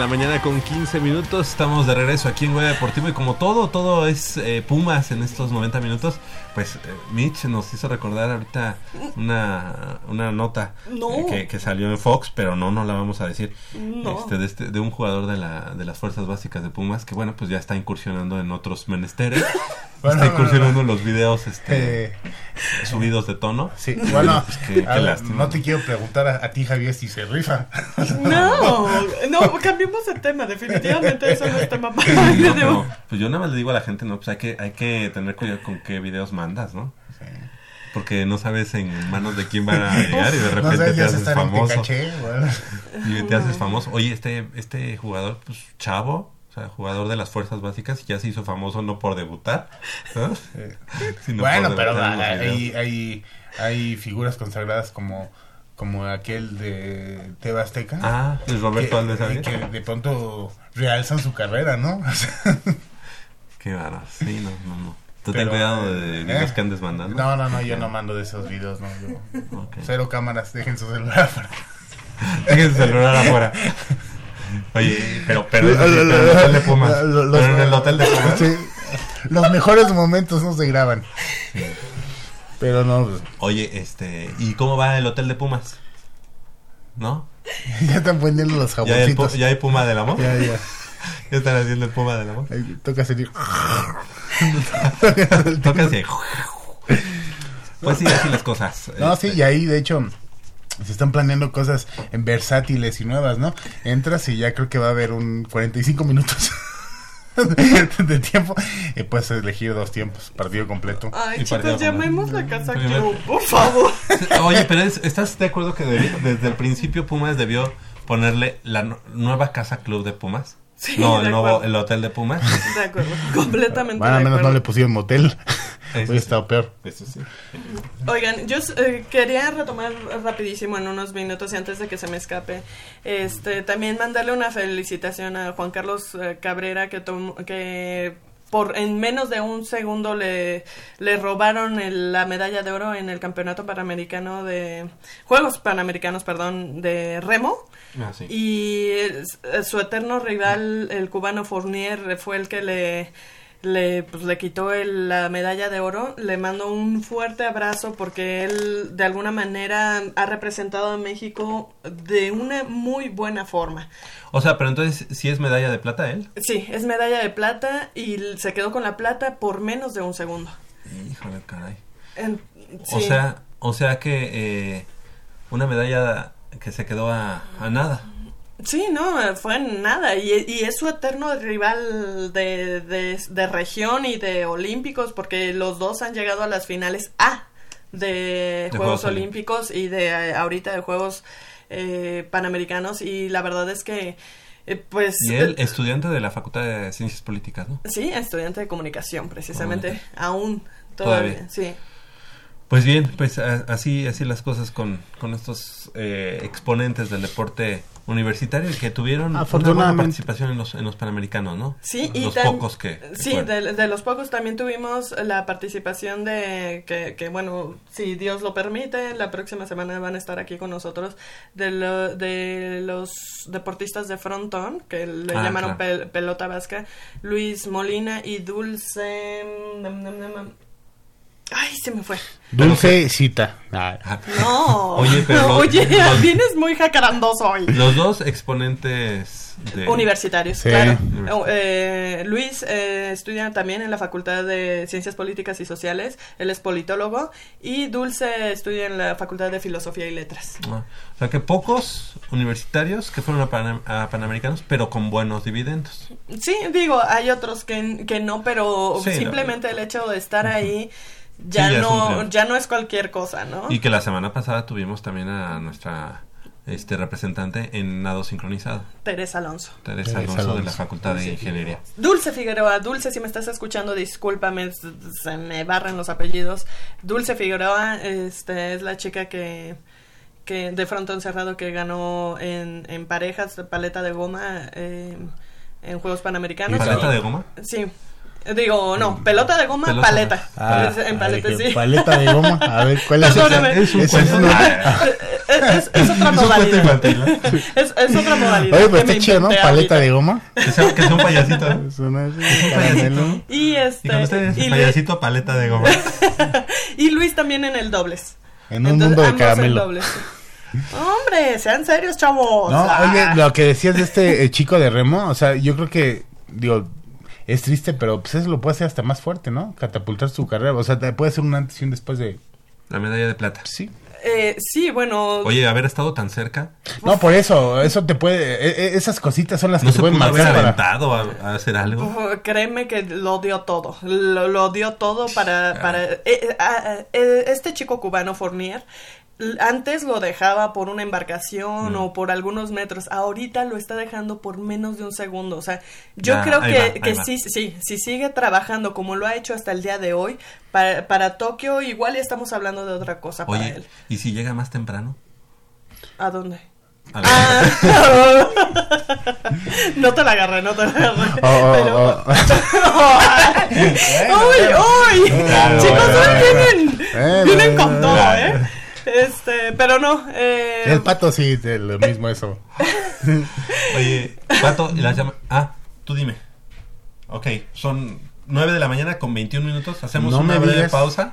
La mañana con 15 minutos. Estamos de regreso aquí en Goya Deportivo y como todo, todo es eh, Pumas en estos 90 minutos, pues eh, Mitch nos hizo recordar ahorita una, una nota No. eh, que, que salió en Fox, pero no, no la vamos a decir. No. Este, de, este- de un jugador de, la, de las fuerzas básicas de Pumas que, bueno, pues ya está incursionando en otros menesteres. Bueno, está incursionando en los videos este, Eh, subidos de tono. Sí, bueno, Pues qué- qué a ver, lástima. no te quiero preguntar a, a ti, Javier, si se rifa. No, no, cambiemos de tema. Definitivamente eso no es tema para No, pero, pues yo nada más le digo a la gente, no, pues hay que, hay que tener cuidado con qué videos mandas, ¿no? Porque no sabes en manos de quién van a llegar y de No repente sé, te haces famoso. Bueno. Y te haces famoso. Oye, este, este jugador, pues chavo, o sea, jugador de las fuerzas básicas, ya se hizo famoso no por debutar, ¿no? Sino bueno, por pero debutar hay, hay figuras consagradas como, como aquel de Teba Azteca. Ah, el Roberto que, Alves Arias. Que de pronto realzan su carrera, ¿no? O sea, Qué bárbaro. Sí, no, no, no. Tú ten cuidado de eh, videos que andes mandando. No, no, no, yo no mando de esos videos, no. Yo. Cero cámaras, dejen su celular afuera. Dejen su celular afuera. Oye, pero, pero, sí, pero en el hotel de Pumas. Los- Pero en el hotel de Pumas. Sí, los mejores momentos no se graban. Pero no, pues, Oye, este, ¿y cómo va el hotel de Pumas? ¿No? ya están poniendo los ¿Ya hay, el pu- jaboncitos. ya hay Puma del amor? Ya, ya. ¿Ya están haciendo el Puma del amor? Toca salir. Toca así. Pues sí, así las cosas. No, Este, sí, y ahí de hecho se están planeando cosas en versátiles y nuevas, ¿no? Entras y ya creo que va a haber un 45 minutos de tiempo y puedes elegir dos tiempos, partido completo. Ay, chicos, llamemos la casa Primero- club, por favor. Oye, pero es- ¿estás de acuerdo que debió- desde el principio Pumas debió ponerle la nu- nueva casa club de Pumas? Sí, no, de el nuevo el hotel de Pumas. De acuerdo, completamente Bueno, al de menos no le pusieron motel. Hubiera estado peor. Eso sí. Oigan, yo eh, quería retomar rapidísimo en unos minutos y antes de que se me escape, este, también mandarle una felicitación a Juan Carlos eh, Cabrera que tomó- que por en menos de un segundo le, le robaron el- la medalla de oro en el campeonato panamericano de Juegos Panamericanos, perdón, de remo. Ah, sí. Y eh, su eterno rival, el cubano Fournier, fue el que le, le, pues, le quitó el- la medalla de oro. Le mando un fuerte abrazo porque él, de alguna manera, ha representado a México de una muy buena forma. O sea, pero entonces, ¿sí es medalla de plata él? Sí, es medalla de plata y se quedó con la plata por menos de un segundo. Híjole, caray. En- O sea, o sea que eh, una medalla que se quedó a, a nada. Sí, no, fue nada. Y, y es su eterno rival de, de, de región y de olímpicos, porque los dos han llegado a las finales A de, De Juegos Olímpicos y de eh, ahorita de Juegos eh, Panamericanos. Y la verdad es que, eh, pues. Y él, estudiante de la Facultad de Ciencias Políticas, ¿no? sí, estudiante de comunicación, precisamente. Comunicación. Aún Todavía. todavía. Sí. Pues bien, pues así así las cosas con, con estos eh, exponentes del deporte universitario y que tuvieron una buena participación en los, en los Panamericanos, ¿no? Sí, y los tam- pocos que... que Sí, de, de los pocos también tuvimos la participación de que, que, bueno, si Dios lo permite, la próxima semana van a estar aquí con nosotros de, lo- de los deportistas de frontón, que le Ah, llamaron claro. pel- pelota vasca, Luis Molina y Dulce... nam, nam, nam, nam. Ay, se me fue. Dulce cita. Ah. No, Oye, pero los- oye, los- vienes muy jacarandoso hoy. Los dos exponentes de... Universitarios, Sí. claro. Universitarios. Eh, Luis eh, estudia también en la Facultad de Ciencias Políticas y Sociales, él es politólogo, y Dulce estudia en la Facultad de Filosofía y Letras. Ah, O sea que pocos universitarios que fueron a, Panam- a Panamericanos, pero con buenos dividendos. Sí, digo, hay otros que, que no, pero Sí, simplemente el hecho de estar ahí ya, Sí, no ya no es cualquier cosa, ¿no? Y que la semana pasada tuvimos también a nuestra este representante en nado sincronizado, Teresa Alonso. Teresa Alonso de la. Facultad de Ingeniería. Dulce Figueroa, Dulce, si me estás escuchando, discúlpame, se me barren los apellidos. Dulce Figueroa, este, es la chica que, que de frontón cerrado que ganó en, en parejas de paleta de goma eh, en Juegos Panamericanos. ¿Paleta de goma? Sí. Digo, no, pelota de goma, Pelota. paleta. Ah, Es- en paleta, dije, sí. paleta de goma. A ver, ¿cuál es esa? Es un Es, es otra modalidad. infantil, ¿no? Es, es otra modalidad. Oye, pero está chido, ¿no? Paleta de goma. Que sea, que sea un payasito. Es un caramelo. Y este. Y ustedes, y Lu- payasito paleta de goma. y Luis también en el dobles. En un mundo de ambos en caramelo. dobles. Hombre, sean serios, chavos. No, Ah. oye, lo que decías de este eh, chico de remo, o sea, yo creo que, digo, es triste, pero pues eso lo puede hacer hasta más fuerte, ¿no? Catapultar su carrera, o sea, te puede ser un antes y un después de... La medalla de plata. Sí. Eh, sí, bueno. Oye, haber estado tan cerca, No, por eso, eso te puede, e- e- esas cositas son las ¿no que se te pueden pudo haber para... aventado a, a hacer algo? uf, créeme que lo dio todo. Lo, lo dio todo para. Ah. para eh, eh, este chico cubano, Fournier. Antes lo dejaba por una embarcación Mm. o por algunos metros. Ahorita lo está dejando por menos de un segundo. O sea, yo Ya, creo que, va, que va. sí, sí, si sigue trabajando como lo ha hecho hasta el día de hoy, para, para Tokio, igual ya estamos hablando de otra cosa para Oye, él. ¿y si llega más temprano? ¿A dónde? A. Ah, no te la agarré, no te la agarré. Oh, oh, pero... oh. ¡Uy, uy! Claro, Chicos, bueno, hoy vienen, bueno, vienen con bueno, todo. ¿eh? Este, pero no, eh... El pato sí, lo mismo eso. Oye, Pato, y las llama... Ah, tú dime. Ok, son 9 de la mañana con 21 minutos. Hacemos No una breve digas. pausa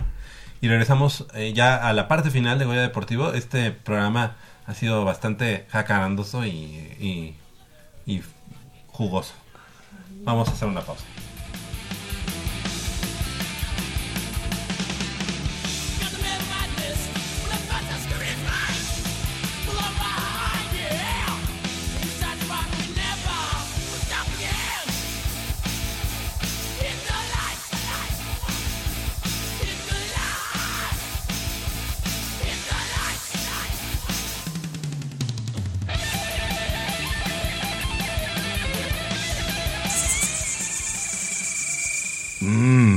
y regresamos eh, ya a la parte final de Goya Deportivo. Este programa ha sido bastante jacarandoso y, y, y jugoso. Vamos a hacer una pausa.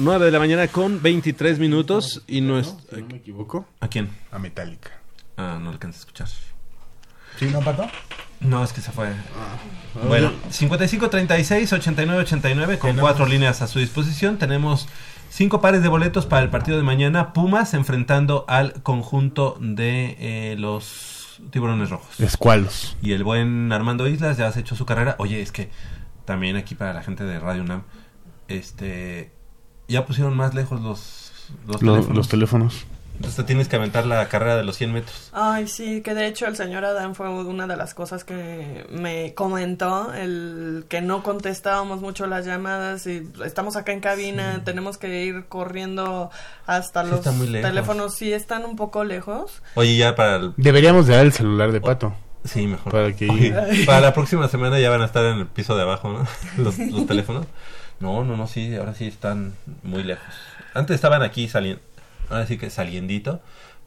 Nueve de la mañana con 23 minutos y no es... Si no me equivoco. ¿A quién? A Metallica. Ah, no alcanza a escuchar. ¿Sí, no, Pato? No, es que se fue. Ah. Bueno, 55 36 89 89 con cuatro líneas a su disposición. Tenemos cinco pares de boletos para el partido de mañana. Pumas enfrentando al conjunto de eh, los tiburones rojos. Escualos. Y el buen Armando Islas ya has hecho su carrera. Oye, es que también aquí para la gente de Radio UNAM, este, ya pusieron más lejos los, los Lo- teléfonos. los teléfonos. Entonces te tienes que aventar la carrera de los 100 metros. Ay, sí, que de hecho el señor Adán fue una de las cosas que me comentó, el que no contestábamos mucho las llamadas y estamos acá en cabina, tenemos que ir corriendo hasta Sí, los está muy lejos. teléfonos, sí están un poco lejos. Oye, ya para el... Deberíamos de dar el celular de Pato. Sí, mejor. Para que... Oye, para la próxima semana ya van a estar en el piso de abajo, ¿no? Los, los teléfonos. No, no, no, sí, ahora sí están muy lejos. Antes estaban aquí saliendo, ahora sí que saliendito,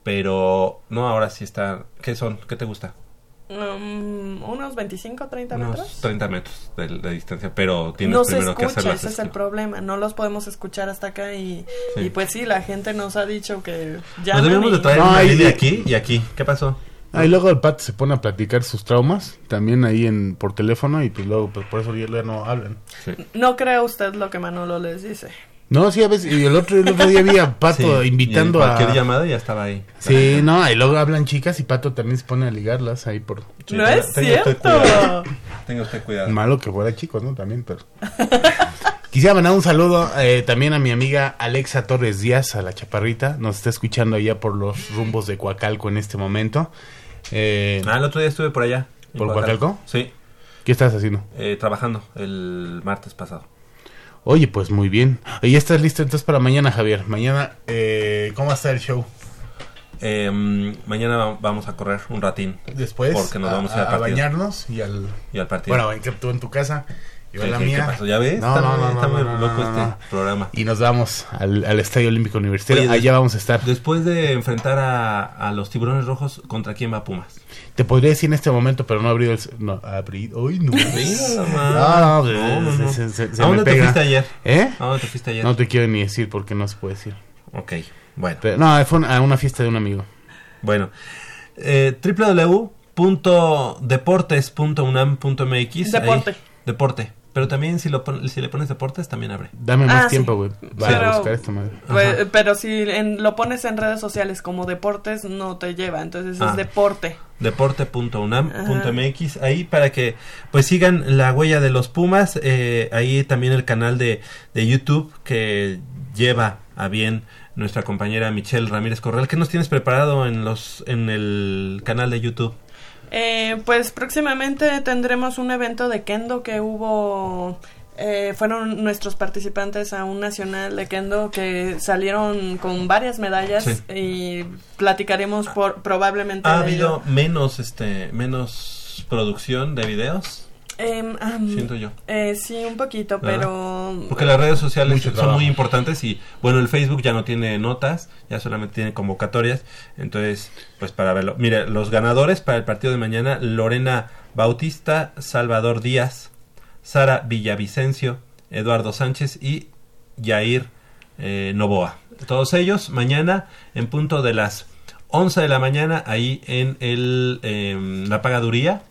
pero no, ahora sí están... ¿Qué son? ¿Qué te gusta? Um, unos 25, 30 Unos metros. 30 metros de, de distancia, pero tienes No se primero que hacer escucha, las ese es el problema, no los podemos escuchar hasta acá y, Sí. y pues sí, la gente nos ha dicho que ya... Nos debemos de traer No, una y- línea aquí y aquí. ¿Qué pasó? Ahí luego el Pato se pone a platicar sus traumas, también ahí en por teléfono, y pues luego pues, por eso ya no hablan. No crea usted lo que Manolo les dice. No, sí, a veces, y el otro, el otro día vi a Pato Sí, invitando y en a... cualquier llamada ya estaba ahí. Sí, no, y luego hablan chicas y Pato también se pone a ligarlas ahí por... Sí, No es tenga usted cierto. cuidado. Tenga usted cuidado. Malo que fuera chicos, ¿no? También, pero... Quisiera mandar un saludo eh, también a mi amiga Alexa Torres Díaz, a la chaparrita. Nos está escuchando allá por los rumbos de Coacalco en este momento. Eh, Ah, el otro día estuve por allá. ¿Por Coacalco? Sí, ¿Qué estás haciendo? eh, trabajando el martes pasado. Oye, pues muy bien. ¿ya estás listo entonces para mañana, Javier? Mañana, eh, ¿cómo va a estar el show? Eh, mañana va- vamos a correr un ratín. Después, Porque nos a, vamos a, ir a- al a partido. bañarnos y al... Y al partido. Bueno, en tú en tu casa, yo ¿Qué- en la qué- mía. qué pasó? ¿Ya ves? No, Está no, no, está no, muy no, loco no, este no. programa. Y nos vamos al, al Estadio Olímpico Universitario. Oye, Allá vamos a estar. Después de enfrentar a, a los tiburones rojos, ¿contra quién va Pumas? Te podría decir en este momento, pero no ha abrido el... No, ha abrido... ¡Uy, no! No, no, No, no, no. se- se- se ¿A dónde te pega. fuiste ayer? ¿Eh? ¿A dónde te fuiste ayer? No te quiero ni decir porque no se puede decir. Ok, bueno. Pero- no, fue una- a una fiesta de un amigo. Bueno, eh, www.deportes.unam.mx. Deporte. ahí- deporte. Pero también si, lo pon- si le pones deportes, también abre. Dame más Ah, sí. tiempo, güey. Para Pero- buscar esta madre. Pues, pero si en- lo pones en redes sociales como deportes, no te lleva. Entonces Ah. es deporte. deporte.unam.mx ahí para que pues sigan la huella de los Pumas eh, ahí también el canal de, de YouTube que lleva a bien nuestra compañera Michelle Ramírez Corral ¿qué nos tienes preparado en los en el canal de YouTube? Eh, pues próximamente tendremos un evento de kendo que hubo. eh, fueron nuestros participantes a un nacional de kendo que salieron con varias medallas Sí. y platicaremos por, probablemente ¿Ha habido ello. menos este menos producción de videos? Em, Siento yo. eh, sí, un poquito, ¿Verdad? pero... Porque las redes sociales Mucho son trabajo. muy importantes y bueno, el Facebook ya no tiene notas, ya solamente tiene convocatorias, entonces pues para verlo. Mire, los ganadores para el partido de mañana, Lorena Bautista, Salvador Díaz, Sara Villavicencio, Eduardo Sánchez y Yair eh, Novoa. Todos ellos mañana en punto de las 11 de la mañana ahí en el em, la pagaduría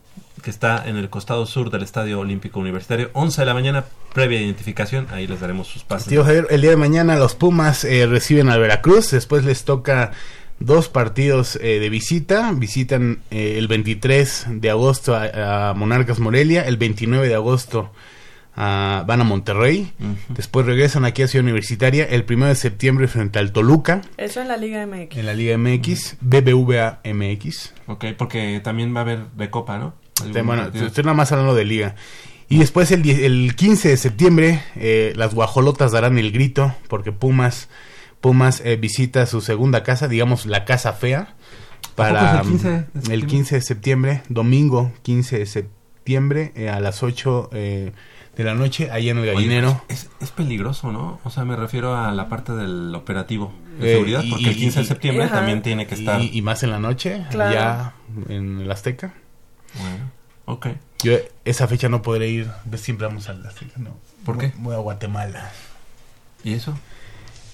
que está en el costado sur del Estadio Olímpico Universitario. 11 de la mañana, previa identificación. Ahí les daremos sus pases. Tío Javier, el día de mañana los Pumas eh, reciben al Veracruz, después les toca dos partidos eh, de visita, visitan eh, el 23 de agosto a, a Monarcas Morelia, el 29 de agosto a- van a Monterrey, después regresan aquí a Ciudad Universitaria, el 1 de septiembre frente al Toluca Eso en la Liga MX. en la Liga MX, BBVA MX. Ok, porque también va a haber de Copa, ¿no? Bueno, estoy nada más hablando de liga. Y después el, el 15 de septiembre eh, las guajolotas darán el grito porque Pumas Pumas eh, visita su segunda casa, digamos la casa fea, para ¿A poco es el 15 de mm, el septiembre? 15 de septiembre, domingo 15 de septiembre eh, a las 8 eh, de la noche, ahí en el Oye, gallinero. es, es peligroso, ¿no? O sea, me refiero a la parte del operativo de Eh, seguridad, y- porque el 15 de y- septiembre Ajá. también tiene que estar. Y, y más en la noche, Claro. ya en el Azteca. Bueno, ok. Yo esa fecha no podré ir, ves, siempre vamos al Azteca, no. ¿Por Voy- qué? Voy a Guatemala. ¿Y eso?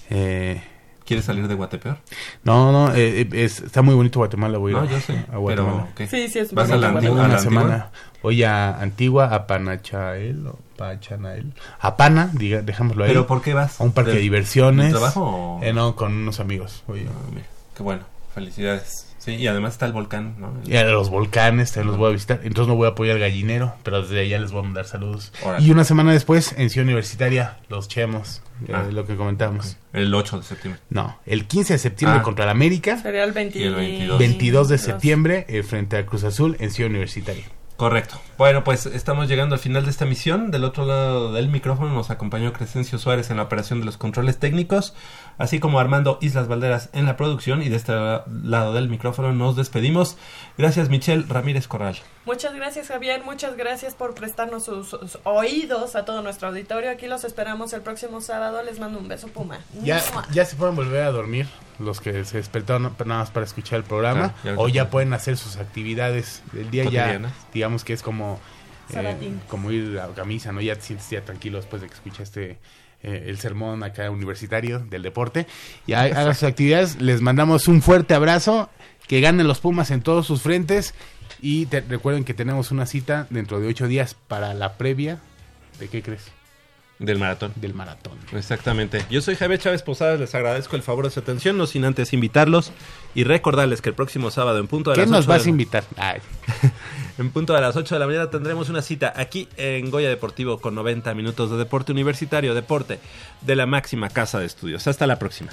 Eh, ¿Quieres salir de Guatepeor? No, no, eh, eh, es- está muy bonito Guatemala, voy a No, yo sé. a Guatemala. Pero. Sí, sí, es ¿Vas a bonito la Guatemala. antigua? a una la antigua? semana. Voy a Antigua, a Panachael, o Pachanael, a Pana, diga, dejémoslo ahí. ¿Pero por qué vas? A un parque de, ¿Del- diversiones. trabajo o- Eh, no, con unos amigos. voy a- Ah, mira, qué bueno, felicidades. Sí, y además está el volcán, ¿no? El- Y a los volcanes, también los voy a visitar. Entonces no voy a apoyar al gallinero, pero desde allá les voy a mandar saludos. Órale. Y una semana después, en Ciudad Universitaria, los chemos, eh, Ah. lo que comentamos. El 8 de septiembre. No, el 15 de septiembre Ah. contra el América, Sería el 20 Y el 22. 22 de septiembre eh, frente al Cruz Azul en Ciudad Universitaria. Correcto. Bueno, pues estamos llegando al final de esta misión. Del otro lado del micrófono nos acompañó Crescencio Suárez en la operación de los controles técnicos, así como Armando Islas Valderas en la producción. Y de este lado del micrófono nos despedimos. Gracias, Michelle Ramírez Corral. Muchas gracias Javier, muchas gracias por prestarnos sus, sus oídos a todo nuestro auditorio. Aquí los esperamos el próximo sábado. Les mando un beso Puma. Ya, ya se pueden volver a dormir los que se despertaron nada más para escuchar el programa Claro, ya o ya pueden hacer sus actividades del día ya digamos que es como eh, como ir a camisa no ya te sientes ya tranquilo después de que escuchaste eh, el sermón acá universitario del deporte. Y ha- hagan sus actividades. Les mandamos un fuerte abrazo que ganen los Pumas en todos sus frentes. Y te- recuerden que tenemos una cita dentro de ocho días para la previa. De qué crees Del maratón. del maratón Exactamente. Yo soy Javier Chávez Posadas, les agradezco el favor de su atención, no sin antes invitarlos y recordarles que el próximo sábado en punto de ¿Qué las nos 8 vas de a invitar? Ay. En punto de las 8 de la mañana tendremos una cita aquí en Goya Deportivo con 90 minutos de deporte universitario, deporte de la máxima casa de estudios. Hasta la próxima.